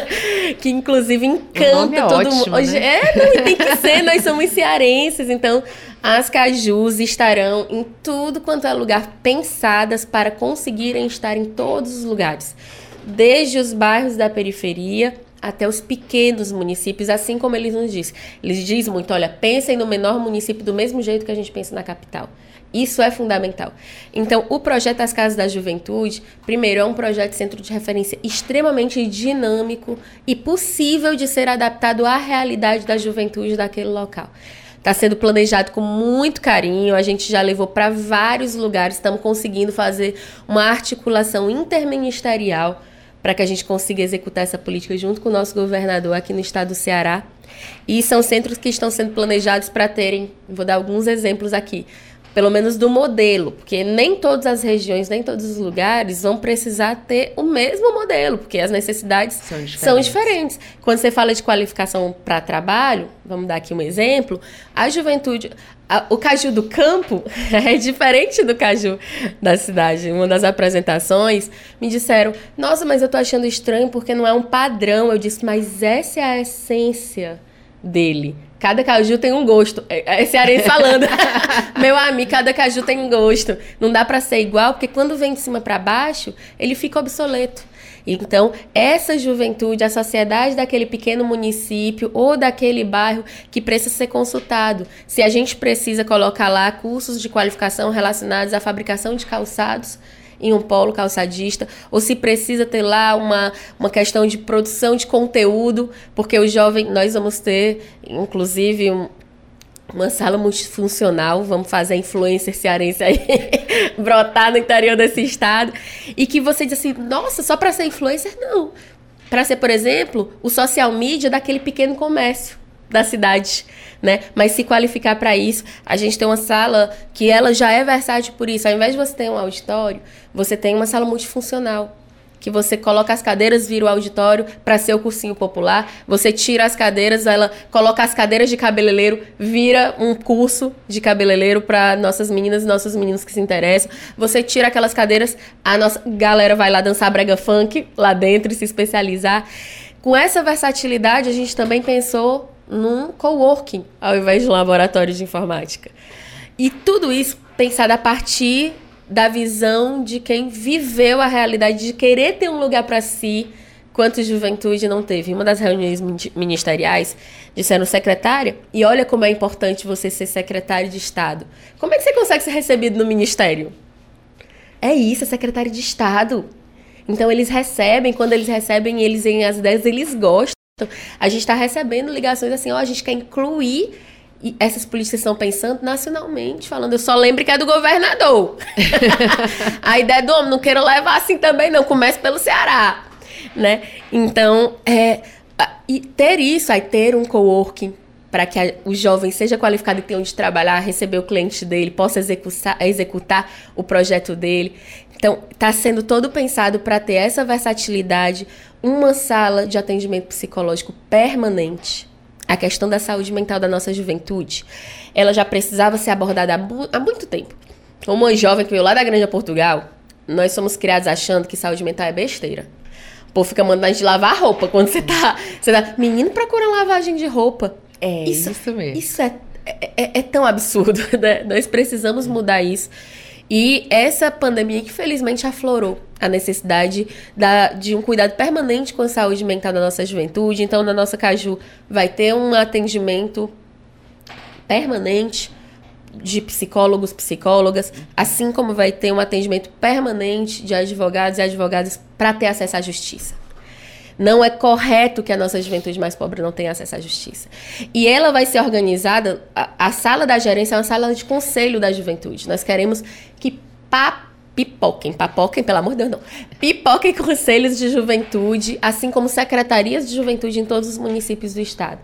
que inclusive encanta é todo mundo. Né? É, não, tem que ser, nós somos cearenses, então as Cajus estarão em tudo quanto é lugar pensadas para conseguirem estar em todos os lugares, desde os bairros da periferia até os pequenos municípios, assim como eles nos dizem. Eles dizem muito, olha, pensem no menor município do mesmo jeito que a gente pensa na capital. Isso é fundamental. Então, o projeto das Casas da Juventude, primeiro, é um projeto centro de referência extremamente dinâmico e possível de ser adaptado à realidade da juventude daquele local. Está sendo planejado com muito carinho, a gente já levou para vários lugares, estamos conseguindo fazer uma articulação interministerial para que a gente consiga executar essa política junto com o nosso governador aqui no estado do Ceará. E são centros que estão sendo planejados para terem, vou dar alguns exemplos aqui, pelo menos do modelo, porque nem todas as regiões, nem todos os lugares vão precisar ter o mesmo modelo, porque as necessidades são diferentes. São diferentes. Quando você fala de qualificação para trabalho, vamos dar aqui um exemplo, a juventude, a, o caju do campo é diferente do caju da cidade. Uma das apresentações me disseram: "Nossa, mas eu tô achando estranho porque não é um padrão". Eu disse: "Mas essa é a essência dele. Cada caju tem um gosto. É, é cearense falando. Meu amigo, cada caju tem um gosto. Não dá para ser igual, porque quando vem de cima para baixo, ele fica obsoleto. Então, essa juventude, a sociedade daquele pequeno município ou daquele bairro que precisa ser consultado. Se a gente precisa colocar lá cursos de qualificação relacionados à fabricação de calçados, em um polo calçadista, ou se precisa ter lá uma, uma questão de produção de conteúdo, porque o jovem, nós vamos ter, inclusive, um, uma sala multifuncional, vamos fazer a influencer cearense aí brotar no interior desse estado, e que você diz assim, nossa, só para ser influencer? Não. Para ser, por exemplo, o social media daquele pequeno comércio da cidade, né? Mas se qualificar para isso, a gente tem uma sala que ela já é versátil por isso. Ao invés de você ter um auditório, você tem uma sala multifuncional que você coloca as cadeiras, vira o auditório para ser o cursinho popular. Você tira as cadeiras, ela coloca as cadeiras de cabeleireiro, vira um curso de cabeleireiro para nossas meninas e nossos meninos que se interessam. Você tira aquelas cadeiras, a nossa galera vai lá dançar brega funk lá dentro e se especializar. Com essa versatilidade, a gente também pensou num coworking, ao invés de um laboratório de informática. E tudo isso pensado a partir da visão de quem viveu a realidade de querer ter um lugar para si, quanto juventude não teve. Uma das reuniões ministeriais, disseram secretária, e olha como é importante você ser secretário de Estado. Como é que você consegue ser recebido no ministério? É isso, é secretário de Estado. Então eles recebem, quando eles recebem, eles em as ideias, eles gostam. A gente está recebendo ligações assim, ó, a gente quer incluir e essas políticas estão pensando nacionalmente, falando, eu só lembro que é do governador. a ideia do homem, não quero levar assim também, não. Comece pelo Ceará, né? Então, é, e ter isso, aí ter um coworking para que a, o jovem seja qualificado e tenha onde trabalhar, receber o cliente dele, possa executar, executar o projeto dele. Então, está sendo todo pensado para ter essa versatilidade, uma sala de atendimento psicológico permanente. a questão da saúde mental da nossa juventude, ela já precisava ser abordada há, há muito tempo. Como uma jovem que veio lá da Grande Portugal, nós somos criados achando que saúde mental é besteira. O povo fica mandando a gente lavar roupa quando você tá. Você tá. Menino procura lavagem de roupa. É isso, isso mesmo. Isso é, é, é, é tão absurdo, né? Nós precisamos mudar isso. E essa pandemia que felizmente aflorou a necessidade da, de um cuidado permanente com a saúde mental da nossa juventude. Então, na nossa Caju vai ter um atendimento permanente de psicólogos, psicólogas, assim como vai ter um atendimento permanente de advogados e advogadas para ter acesso à justiça. Não é correto que a nossa juventude mais pobre não tenha acesso à justiça. E ela vai ser organizada, a, a sala da gerência é uma sala de conselho da juventude. Nós queremos que pa, pipoquem, papoquem, pelo amor de Deus, não. Pipoquem conselhos de juventude, assim como secretarias de juventude em todos os municípios do estado.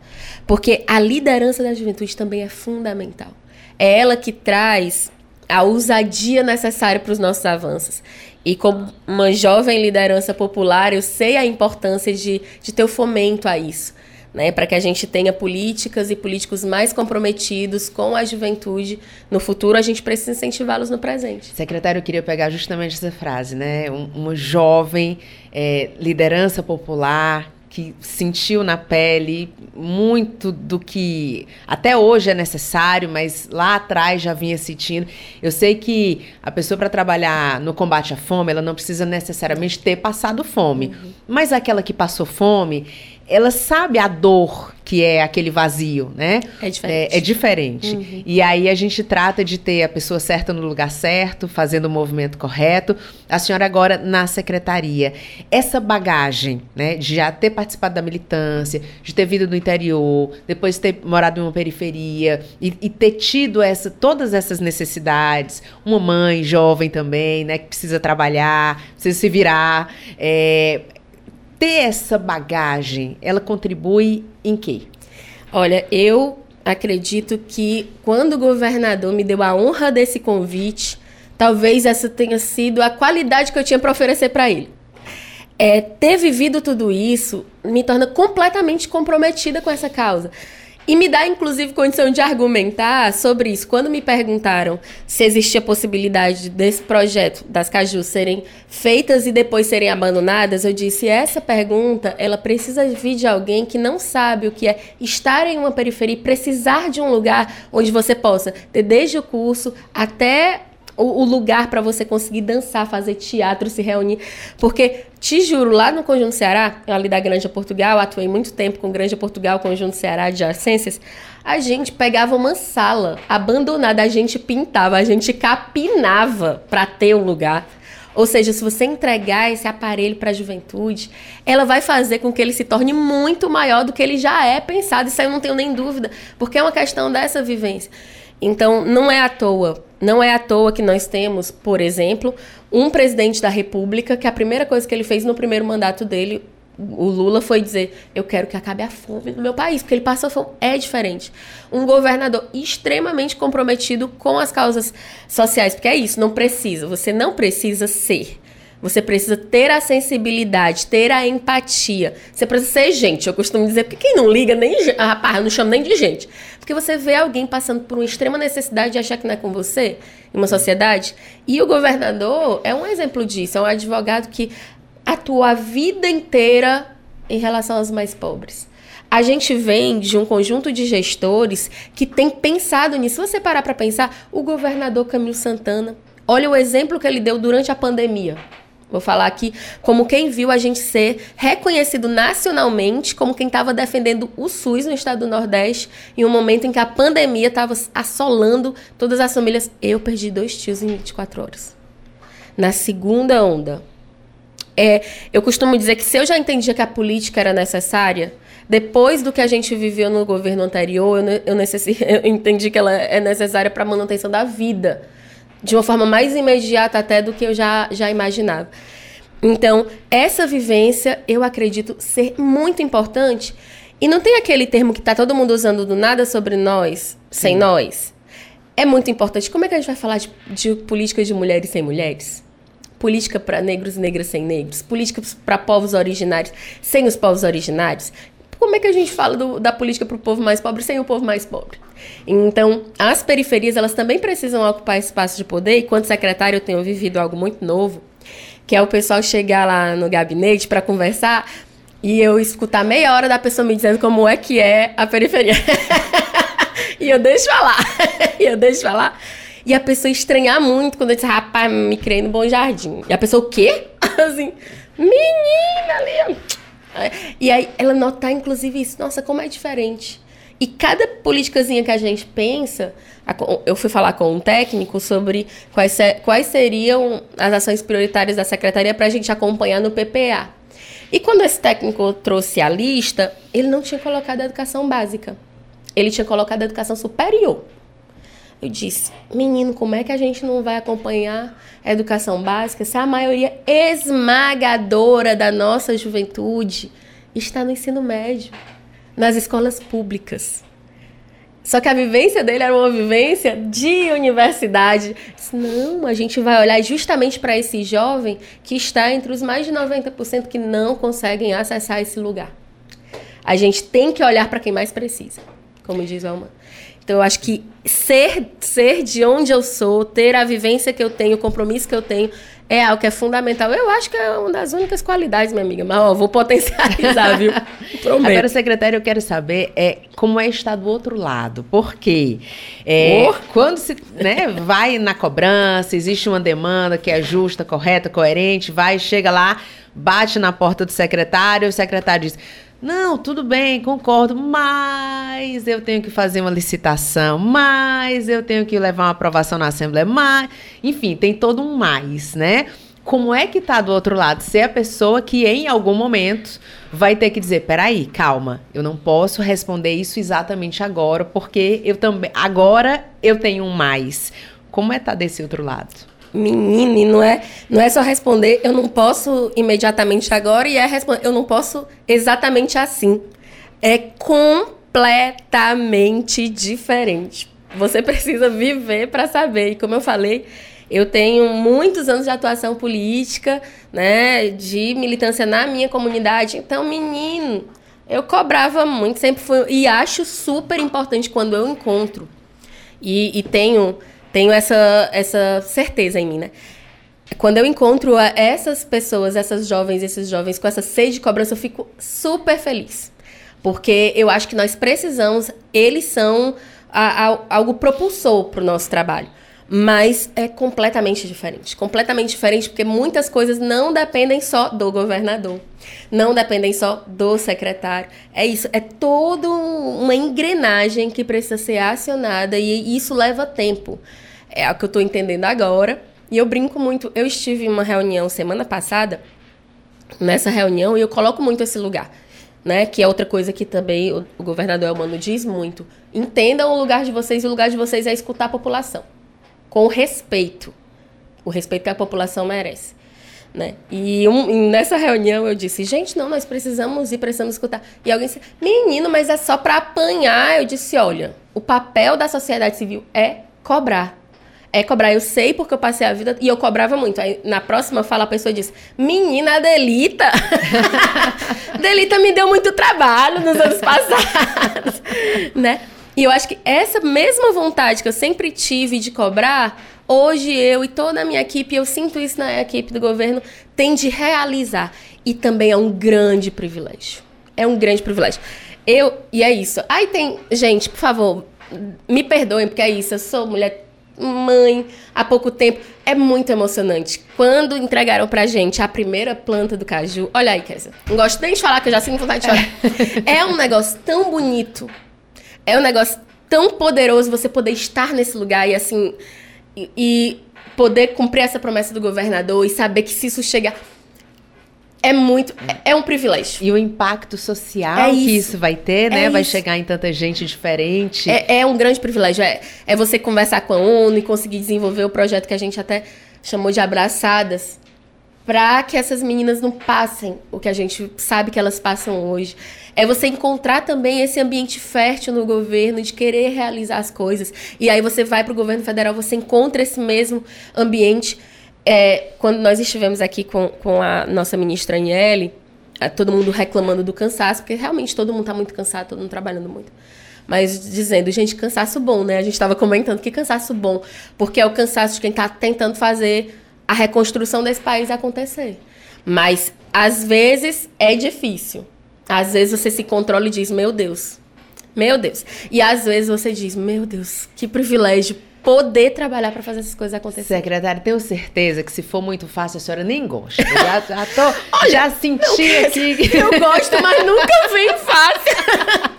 Porque a liderança da juventude também é fundamental. É ela que traz a ousadia necessária para os nossos avanços. E como uma jovem liderança popular, eu sei a importância de, de ter o fomento a isso. Né, para que a gente tenha políticas e políticos mais comprometidos com a juventude no futuro, a gente precisa incentivá-los no presente. Secretário, eu queria pegar justamente essa frase, né? Um, uma jovem é, liderança popular que sentiu na pele muito do que até hoje é necessário, mas lá atrás já vinha sentindo. Eu sei que a pessoa para trabalhar no combate à fome, ela não precisa necessariamente ter passado fome, uhum. mas aquela que passou fome, ela sabe a dor que é aquele vazio, né? É diferente. É, é diferente. Uhum. E aí a gente trata de ter a pessoa certa no lugar certo, fazendo o movimento correto. A senhora agora na secretaria. Essa bagagem, né, de já ter participado da militância, de ter vindo do interior, depois ter morado em uma periferia e, e ter tido essa, todas essas necessidades, uma mãe jovem também, né, que precisa trabalhar, precisa se virar, é, ter essa bagagem, ela contribui em quê? Olha, eu acredito que quando o governador me deu a honra desse convite, talvez essa tenha sido a qualidade que eu tinha para oferecer para ele. É, ter vivido tudo isso me torna completamente comprometida com essa causa. E me dá, inclusive, condição de argumentar sobre isso. Quando me perguntaram se existia possibilidade desse projeto das cajus serem feitas e depois serem abandonadas, eu disse: essa pergunta ela precisa vir de alguém que não sabe o que é estar em uma periferia e precisar de um lugar onde você possa ter desde o curso até o, o lugar para você conseguir dançar, fazer teatro, se reunir. Porque, te juro, lá no Conjunto Ceará, ali da Grande Portugal, atuei muito tempo com Grande Portugal, Conjunto Ceará de Adjacências, a gente pegava uma sala abandonada, a gente pintava, a gente capinava para ter um lugar. Ou seja, se você entregar esse aparelho para a juventude, ela vai fazer com que ele se torne muito maior do que ele já é pensado. Isso aí eu não tenho nem dúvida, porque é uma questão dessa vivência. Então, não é à toa. Não é à toa que nós temos, por exemplo, um presidente da República que a primeira coisa que ele fez no primeiro mandato dele, o Lula, foi dizer: Eu quero que acabe a fome no meu país, porque ele passa fome. É diferente. Um governador extremamente comprometido com as causas sociais, porque é isso, não precisa. Você não precisa ser você precisa ter a sensibilidade, ter a empatia. Você precisa ser gente. Eu costumo dizer, porque quem não liga nem. Rapaz, eu não chamo nem de gente. Porque você vê alguém passando por uma extrema necessidade de achar que não é com você, em uma sociedade. E o governador é um exemplo disso. É um advogado que atua a vida inteira em relação aos mais pobres. A gente vem de um conjunto de gestores que tem pensado nisso. Se você parar para pensar, o governador Camilo Santana, olha o exemplo que ele deu durante a pandemia. Vou falar aqui como quem viu a gente ser reconhecido nacionalmente como quem estava defendendo o SUS no estado do Nordeste em um momento em que a pandemia estava assolando todas as famílias. Eu perdi dois tios em 24 horas. Na segunda onda. É, eu costumo dizer que se eu já entendia que a política era necessária, depois do que a gente viveu no governo anterior, eu, eu, eu entendi que ela é necessária para a manutenção da vida de uma forma mais imediata até do que eu já, já imaginava. Então, essa vivência eu acredito ser muito importante. E não tem aquele termo que está todo mundo usando do nada sobre nós, sem Sim. nós. É muito importante. Como é que a gente vai falar de, de política de mulheres sem mulheres? Política para negros e negras sem negros? Política para povos originários sem os povos originários? Como é que a gente fala do, da política para o povo mais pobre sem o povo mais pobre? Então, as periferias, elas também precisam ocupar espaço de poder, e quanto secretário eu tenho vivido algo muito novo, que é o pessoal chegar lá no gabinete para conversar e eu escutar meia hora da pessoa me dizendo como é que é a periferia. e eu deixo falar. e eu deixo falar. E a pessoa estranhar muito quando eu disse, rapaz, me criei no Bom Jardim. E a pessoa, o quê? assim, menina ali. E aí ela notar, inclusive, isso. Nossa, como é diferente. E cada politicazinha que a gente pensa, eu fui falar com um técnico sobre quais, quais seriam as ações prioritárias da secretaria para a gente acompanhar no PPA. E quando esse técnico trouxe a lista, ele não tinha colocado a educação básica. Ele tinha colocado a educação superior. Eu disse, menino, como é que a gente não vai acompanhar a educação básica se a maioria esmagadora da nossa juventude está no ensino médio, nas escolas públicas? Só que a vivência dele era uma vivência de universidade. Não, a gente vai olhar justamente para esse jovem que está entre os mais de 90% que não conseguem acessar esse lugar. A gente tem que olhar para quem mais precisa, como diz o Alman. Então, eu acho que ser, ser de onde eu sou, ter a vivência que eu tenho, o compromisso que eu tenho, é algo que é fundamental. Eu acho que é uma das únicas qualidades, minha amiga. Mas, ó, vou potencializar, viu? Prometo. Agora, secretário, eu quero saber é, como é estar do outro lado. Por quê? É, oh. Quando se né, vai na cobrança, existe uma demanda que é justa, correta, coerente, vai, chega lá, bate na porta do secretário, o secretário diz não, tudo bem, concordo, mas eu tenho que fazer uma licitação, mas eu tenho que levar uma aprovação na Assembleia, mas. Enfim, tem todo um mais, né? Como é que tá do outro lado? Ser a pessoa que em algum momento vai ter que dizer: peraí, calma, eu não posso responder isso exatamente agora, porque eu também. Agora eu tenho um mais. Como é estar tá desse outro lado? Menine, não é, não é só responder, eu não posso imediatamente agora e é responder, eu não posso exatamente assim. É completamente diferente. Você precisa viver para saber. E como eu falei, eu tenho muitos anos de atuação política, né, de militância na minha comunidade. Então, menino, eu cobrava muito, sempre fui e acho super importante quando eu encontro e, e tenho tenho essa, essa certeza em mim, né? Quando eu encontro essas pessoas, essas jovens, esses jovens com essa sede de cobrança, eu fico super feliz. Porque eu acho que nós precisamos, eles são a, a, algo propulsor para o nosso trabalho. Mas é completamente diferente. Completamente diferente, porque muitas coisas não dependem só do governador. Não dependem só do secretário. É isso. É toda uma engrenagem que precisa ser acionada e isso leva tempo. É o que eu estou entendendo agora. E eu brinco muito. Eu estive em uma reunião semana passada, nessa reunião, e eu coloco muito esse lugar. Né? Que é outra coisa que também o, o governador Elmano diz muito. Entendam o lugar de vocês, e o lugar de vocês é escutar a população com respeito. O respeito que a população merece. Né? E um, nessa reunião eu disse, gente, não, nós precisamos ir, precisamos escutar. E alguém disse, menino, mas é só para apanhar. Eu disse, olha, o papel da sociedade civil é cobrar. É cobrar, eu sei porque eu passei a vida e eu cobrava muito. Aí na próxima fala a pessoa diz: Menina Delita! Delita me deu muito trabalho nos anos passados, né? E eu acho que essa mesma vontade que eu sempre tive de cobrar, hoje eu e toda a minha equipe, eu sinto isso na equipe do governo, tem de realizar. E também é um grande privilégio. É um grande privilégio. Eu, e é isso. Aí tem, gente, por favor, me perdoem, porque é isso, eu sou mulher mãe há pouco tempo. É muito emocionante. Quando entregaram pra gente a primeira planta do caju, olha aí, Kézia. Não gosto nem de falar, que eu já sinto vontade de chorar. é um negócio tão bonito é um negócio tão poderoso você poder estar nesse lugar e assim. E, e poder cumprir essa promessa do governador e saber que se isso chegar. É muito. É, é um privilégio. E o impacto social é que isso vai ter, né? É vai isso. chegar em tanta gente diferente. É, é um grande privilégio. É, é você conversar com a ONU e conseguir desenvolver o projeto que a gente até chamou de abraçadas para que essas meninas não passem o que a gente sabe que elas passam hoje. É você encontrar também esse ambiente fértil no governo de querer realizar as coisas. E aí você vai para o governo federal, você encontra esse mesmo ambiente. É, quando nós estivemos aqui com, com a nossa ministra Aniele, é, todo mundo reclamando do cansaço, porque realmente todo mundo está muito cansado, todo mundo trabalhando muito. Mas dizendo, gente, cansaço bom, né? A gente estava comentando que cansaço bom, porque é o cansaço de quem está tentando fazer a reconstrução desse país acontecer. Mas às vezes é difícil. Às vezes você se controla e diz, meu Deus, meu Deus. E às vezes você diz, meu Deus, que privilégio poder trabalhar para fazer essas coisas acontecerem. Secretária, tenho certeza que se for muito fácil, a senhora nem gosta. Eu já, já, tô, Olha, já senti aqui. Eu gosto, mas nunca vem fácil.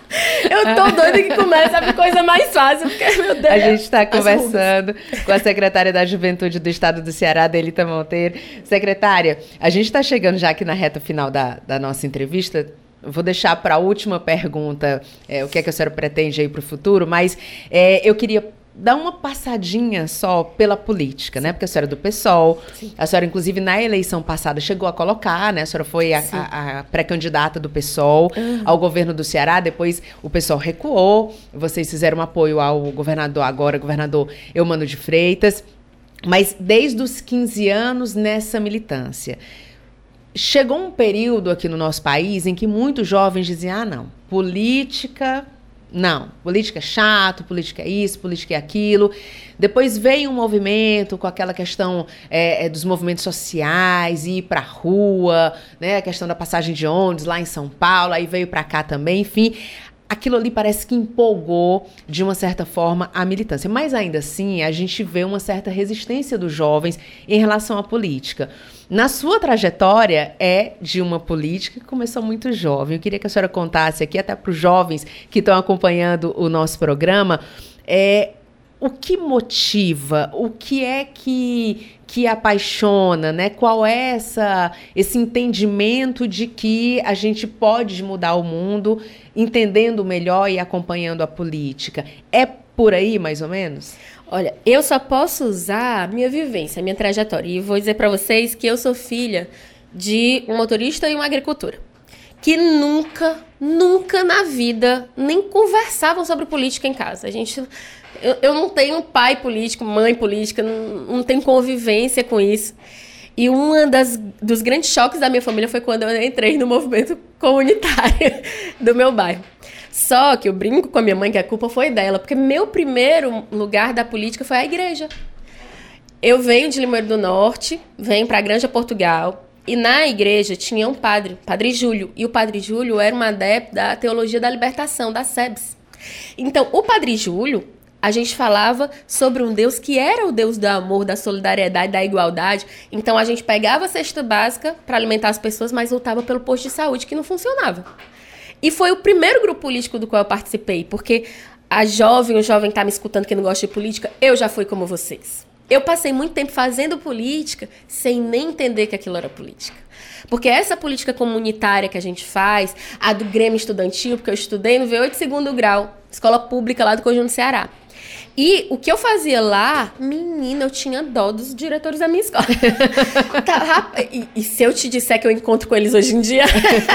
Eu tô doida que começa a coisa mais fácil, porque, meu Deus. A gente está conversando com a secretária da Juventude do Estado do Ceará, Delita Monteiro. Secretária, a gente está chegando já aqui na reta final da, da nossa entrevista. Vou deixar para a última pergunta é, o que é que a senhora pretende aí para o futuro, mas é, eu queria dar uma passadinha só pela política, né? Porque a senhora é do PSOL, Sim. a senhora, inclusive, na eleição passada chegou a colocar, né? A senhora foi a, a, a pré-candidata do PSOL uhum. ao governo do Ceará, depois o PSOL recuou, vocês fizeram um apoio ao governador, agora governador Eumano de Freitas, mas desde os 15 anos nessa militância. Chegou um período aqui no nosso país em que muitos jovens diziam: ah, não, política não, política é chato, política é isso, política é aquilo. Depois veio um movimento com aquela questão é, é, dos movimentos sociais, ir para a rua, né, a questão da passagem de ônibus lá em São Paulo, aí veio para cá também, enfim. Aquilo ali parece que empolgou, de uma certa forma, a militância. Mas ainda assim, a gente vê uma certa resistência dos jovens em relação à política. Na sua trajetória é de uma política que começou muito jovem. Eu queria que a senhora contasse aqui, até para os jovens que estão acompanhando o nosso programa, é, o que motiva, o que é que, que apaixona, né? Qual é essa, esse entendimento de que a gente pode mudar o mundo entendendo melhor e acompanhando a política? É por aí, mais ou menos? Olha, eu só posso usar a minha vivência, a minha trajetória. E vou dizer para vocês que eu sou filha de um motorista e uma agricultora. Que nunca, nunca na vida nem conversavam sobre política em casa. A gente. Eu, eu não tenho pai político, mãe política, não, não tenho convivência com isso. E um dos grandes choques da minha família foi quando eu entrei no movimento comunitário do meu bairro. Só que eu brinco com a minha mãe que a culpa foi dela, porque meu primeiro lugar da política foi a igreja. Eu venho de Limoeiro do Norte, venho para a Granja Portugal, e na igreja tinha um padre, Padre Júlio, e o Padre Júlio era um adepto da teologia da libertação, da SEBS. Então, o Padre Júlio, a gente falava sobre um Deus que era o Deus do amor, da solidariedade, da igualdade. Então, a gente pegava a cesta básica para alimentar as pessoas, mas lutava pelo posto de saúde que não funcionava. E foi o primeiro grupo político do qual eu participei, porque a jovem, o jovem que tá me escutando que não gosta de política, eu já fui como vocês. Eu passei muito tempo fazendo política sem nem entender que aquilo era política. Porque essa política comunitária que a gente faz, a do Grêmio Estudantil, porque eu estudei no V8 segundo grau, escola pública lá do Conjunto Ceará. E o que eu fazia lá, menina, eu tinha dó dos diretores da minha escola. tá, e, e, se eu te disser que eu encontro com eles hoje em dia?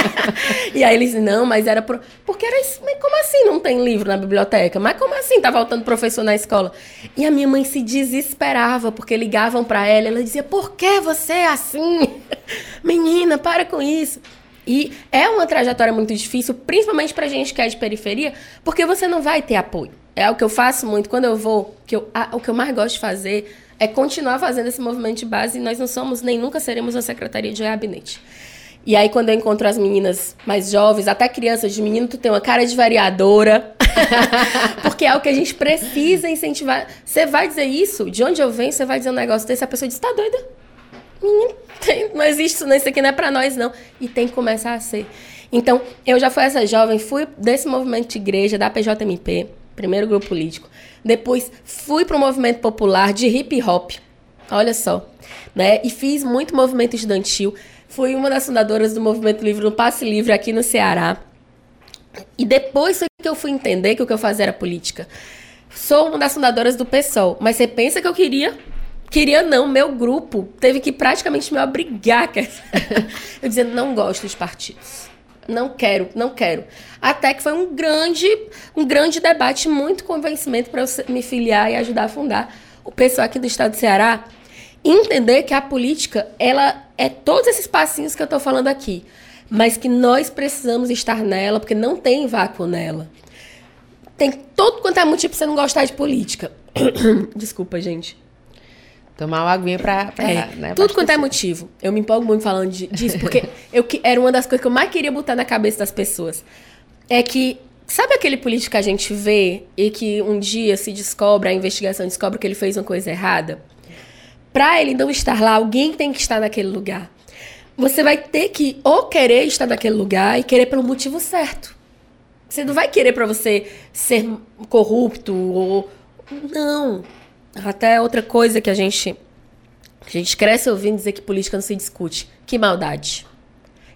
e aí eles, não, mas era pro... porque era isso. Mas como assim não tem livro na biblioteca? Mas como assim tá faltando professor na escola? E a minha mãe se desesperava porque ligavam para ela, ela dizia: "Por que você é assim? Menina, para com isso". E é uma trajetória muito difícil, principalmente pra gente que é de periferia, porque você não vai ter apoio. É o que eu faço muito quando eu vou, que eu, a, o que eu mais gosto de fazer é continuar fazendo esse movimento de base e nós não somos nem nunca seremos uma secretaria de gabinete. E aí quando eu encontro as meninas mais jovens, até crianças de menino, tu tem uma cara de variadora. porque é o que a gente precisa incentivar. Você vai dizer isso, de onde eu venho, você vai dizer um negócio desse, a pessoa diz: "Tá doida?" Menino, tem, não existe isso, isso aqui não é para nós, não. E tem que começar a ser. Então, eu já fui essa jovem, fui desse movimento de igreja, da PJMP, primeiro grupo político. Depois, fui para o movimento popular de hip hop. Olha só. Né? E fiz muito movimento estudantil. Fui uma das fundadoras do Movimento Livre no Passe Livre aqui no Ceará. E depois foi que eu fui entender que o que eu fazia era política. Sou uma das fundadoras do PSOL, mas você pensa que eu queria Queria não, meu grupo teve que praticamente me obrigar. Eu dizendo, não gosto dos partidos. Não quero, não quero. Até que foi um grande, um grande debate, muito convencimento para eu me filiar e ajudar a fundar o pessoal aqui do estado do Ceará. Entender que a política, ela é todos esses passinhos que eu estou falando aqui. mas que nós precisamos estar nela, porque não tem vácuo nela. Tem todo quanto é motivo pra você não gostar de política. Desculpa, gente. Tomar uma aguinha pra. pra É, né, tudo quanto é motivo. Eu me empolgo muito falando de- disso, porque eu, que- era uma das coisas que eu mais queria botar na cabeça das pessoas. É que, sabe aquele político que a gente vê e que um dia se descobre, a investigação descobre que ele fez uma coisa errada? Pra ele não estar lá, alguém tem que estar naquele lugar. Você vai ter que ou querer estar naquele lugar e querer pelo motivo certo. Você não vai querer pra você ser corrupto ou. Não. Até outra coisa que a gente. A gente cresce ouvindo dizer que política não se discute. Que maldade.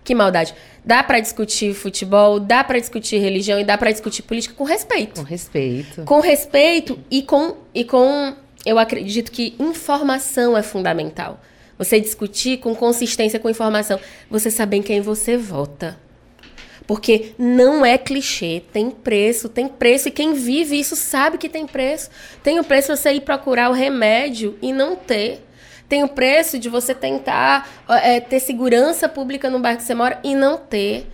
Que maldade. Dá pra discutir futebol, dá pra discutir religião e dá pra discutir política com respeito Com respeito. com respeito e com, e com. Eu acredito que informação é fundamental. Você discutir com consistência com informação. Você saber em quem você vota. Porque não é clichê, tem preço, tem preço, e quem vive isso sabe que tem preço. Tem o preço de você ir procurar o remédio e não ter. Tem o preço de você tentar é, ter segurança pública no bairro que você mora e não ter.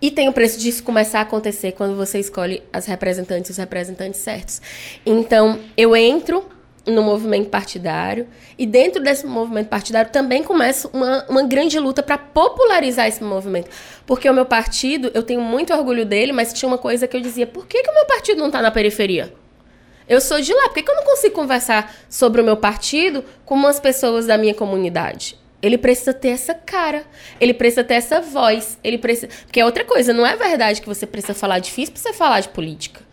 E tem o preço disso começar a acontecer quando você escolhe as representantes e os representantes certos. Então, eu entro no movimento partidário e dentro desse movimento partidário também começa uma, uma grande luta para popularizar esse movimento. Porque o meu partido, eu tenho muito orgulho dele, mas tinha uma coisa que eu dizia, por que, que o meu partido não está na periferia? Eu sou de lá, por que, que eu não consigo conversar sobre o meu partido com umas pessoas da minha comunidade? Ele precisa ter essa cara, ele precisa ter essa voz, ele precisa. Porque é outra coisa, não é verdade que você precisa falar difícil para você falar de política.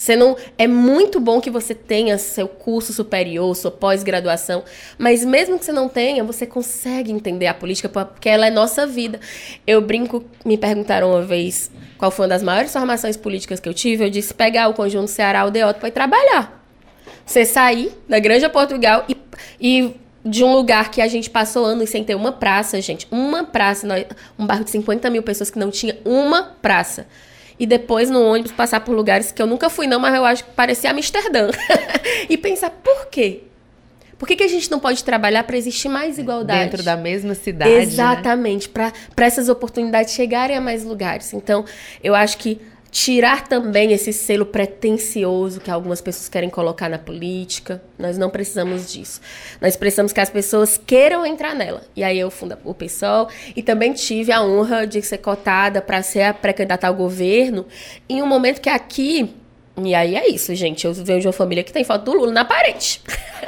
Você não é muito bom que você tenha seu curso superior, sua pós-graduação, mas mesmo que você não tenha, você consegue entender a política porque ela é nossa vida. Eu brinco, me perguntaram uma vez qual foi uma das maiores formações políticas que eu tive, eu disse pegar o conjunto Ceará o Deoto para ir trabalhar. Você sair da Granja Portugal e, e de um lugar que a gente passou anos sem ter uma praça, gente, uma praça, um bairro de 50 mil pessoas que não tinha uma praça. E depois no ônibus passar por lugares que eu nunca fui, não, mas eu acho que parecia Amsterdã. e pensar, por quê? Por que, que a gente não pode trabalhar para existir mais igualdade? Dentro da mesma cidade. né? Exatamente, para essas oportunidades chegarem a mais lugares. Então, eu acho que tirar também esse selo pretensioso que algumas pessoas querem colocar na política, nós não precisamos disso. Nós precisamos que as pessoas queiram entrar nela. E aí eu fundo o PSOL e também tive a honra de ser cotada para ser a pré-candidata ao governo em um momento que aqui e aí é isso, gente. Eu venho de uma família que tem foto do Lula na parede.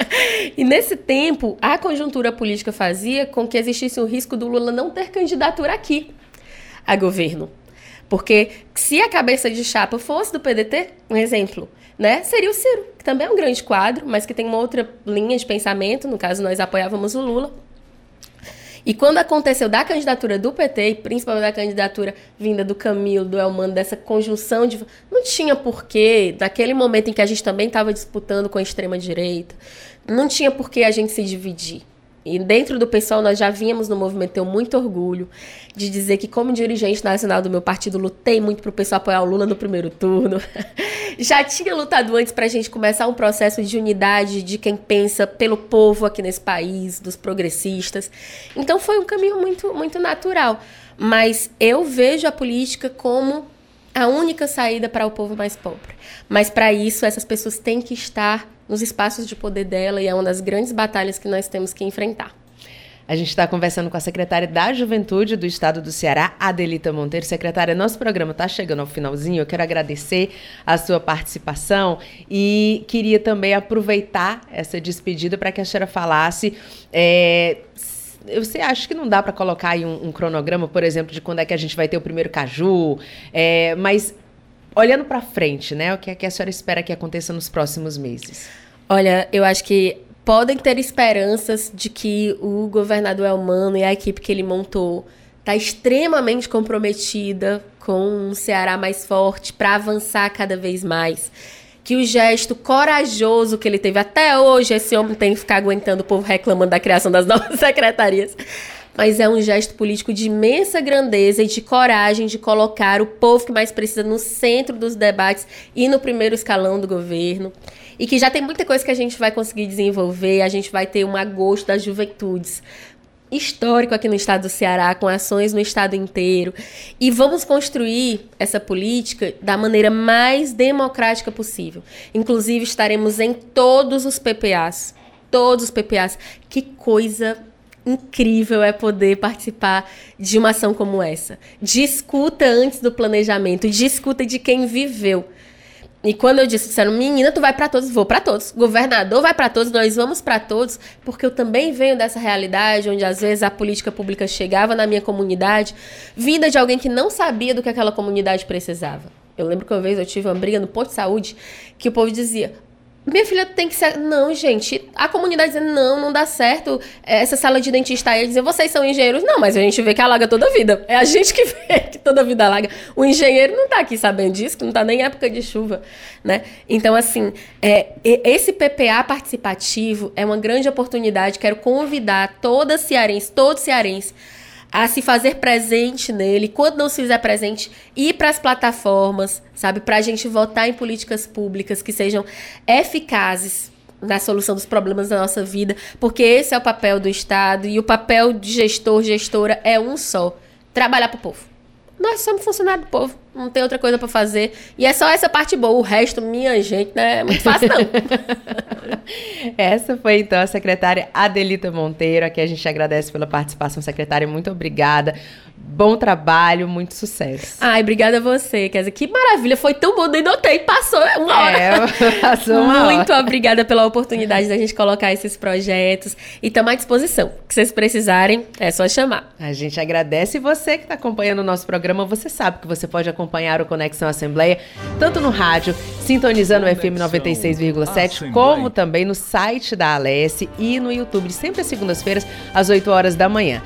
e nesse tempo, a conjuntura política fazia com que existisse o risco do Lula não ter candidatura aqui a governo. Porque se a cabeça de chapa fosse do PDT, um exemplo, né, seria o Ciro, que também é um grande quadro, mas que tem uma outra linha de pensamento. No caso, nós apoiávamos o Lula. E quando aconteceu da candidatura do PT, e principalmente da candidatura vinda do Camilo, do Elmano, dessa conjunção de. Não tinha porquê, naquele momento em que a gente também estava disputando com a extrema-direita, não tinha porquê a gente se dividir. E dentro do pessoal, nós já vínhamos no movimento, tenho muito orgulho de dizer que, como dirigente nacional do meu partido, lutei muito para o pessoal apoiar o Lula no primeiro turno. já tinha lutado antes para a gente começar um processo de unidade de quem pensa pelo povo aqui nesse país, dos progressistas. Então foi um caminho muito, muito natural. Mas eu vejo a política como a única saída para o povo mais pobre. Mas para isso, essas pessoas têm que estar nos espaços de poder dela e é uma das grandes batalhas que nós temos que enfrentar. A gente está conversando com a secretária da Juventude do Estado do Ceará, Adelita Monteiro. Secretária, nosso programa está chegando ao finalzinho. Eu quero agradecer a sua participação e queria também aproveitar essa despedida para que a senhora falasse. É, você acha que não dá para colocar aí um, um, cronograma, por exemplo, de quando é que a gente vai ter o primeiro caju? É, mas olhando para frente, né? O que é que a senhora espera que aconteça nos próximos meses? Olha, eu acho que podem ter esperanças de que o governador Elmano e a equipe que ele montou está extremamente comprometida com um Ceará mais forte para avançar cada vez mais. Que o gesto corajoso que ele teve até hoje, esse homem tem que ficar aguentando o povo reclamando da criação das novas secretarias. Mas é um gesto político de imensa grandeza e de coragem de colocar o povo que mais precisa no centro dos debates e no primeiro escalão do governo e que já tem muita coisa que a gente vai conseguir desenvolver, a gente vai ter um agosto das juventudes. histórico aqui no estado do Ceará, com ações no estado inteiro. E vamos construir essa política da maneira mais democrática possível. Inclusive, estaremos em todos os PPAs. Todos os PPAs. Que coisa incrível é poder participar de uma ação como essa. Discuta antes do planejamento, discuta de quem viveu. E quando eu disse, disseram, menina, tu vai para todos, vou para todos. Governador vai para todos, nós vamos para todos, porque eu também venho dessa realidade onde às vezes a política pública chegava na minha comunidade, vinda de alguém que não sabia do que aquela comunidade precisava. Eu lembro que uma vez eu tive uma briga no posto de saúde que o povo dizia: minha filha tem que ser. Não, gente. A comunidade dizendo, não, não dá certo. Essa sala de dentista aí dizer, vocês são engenheiros. Não, mas a gente vê que alaga toda a vida. É a gente que vê que toda a vida alaga. O engenheiro não tá aqui sabendo disso, que não tá nem em época de chuva, né? Então, assim, é, esse PPA participativo é uma grande oportunidade. Quero convidar toda cearense, todo cearense a se fazer presente nele, quando não se fizer presente, ir para as plataformas, sabe, para a gente votar em políticas públicas que sejam eficazes na solução dos problemas da nossa vida, porque esse é o papel do Estado e o papel de gestor, gestora é um só: trabalhar para o povo. Nós somos funcionários do povo, não tem outra coisa para fazer. E é só essa parte boa, o resto, minha gente, não é muito fácil, não. essa foi então a secretária Adelita Monteiro, a quem a gente agradece pela participação, secretária. Muito obrigada. Bom trabalho, muito sucesso. Ai, obrigada a você, Kézia. Que maravilha, foi tão bom, nem notei, passou uma hora. É, passou uma Muito hora. obrigada pela oportunidade da gente colocar esses projetos e estamos à disposição. O que vocês precisarem, é só chamar. A gente agradece e você que está acompanhando o nosso programa, você sabe que você pode acompanhar o Conexão Assembleia, tanto no rádio, sintonizando o FM 96,7, como também no site da Alesse e no YouTube, sempre às segundas-feiras, às 8 horas da manhã.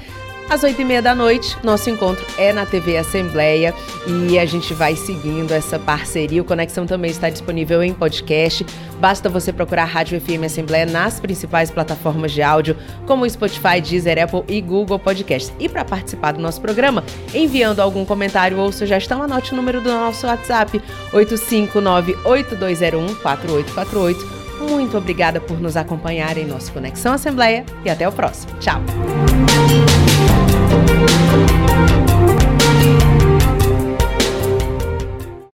Às oito e meia da noite, nosso encontro é na TV Assembleia e a gente vai seguindo essa parceria. O Conexão também está disponível em podcast. Basta você procurar Rádio FM Assembleia nas principais plataformas de áudio, como Spotify, Deezer, Apple e Google Podcasts. E para participar do nosso programa, enviando algum comentário ou sugestão, anote o número do nosso WhatsApp, 859-8201-4848. Muito obrigada por nos acompanhar em nosso Conexão Assembleia e até o próximo. Tchau! Thank you.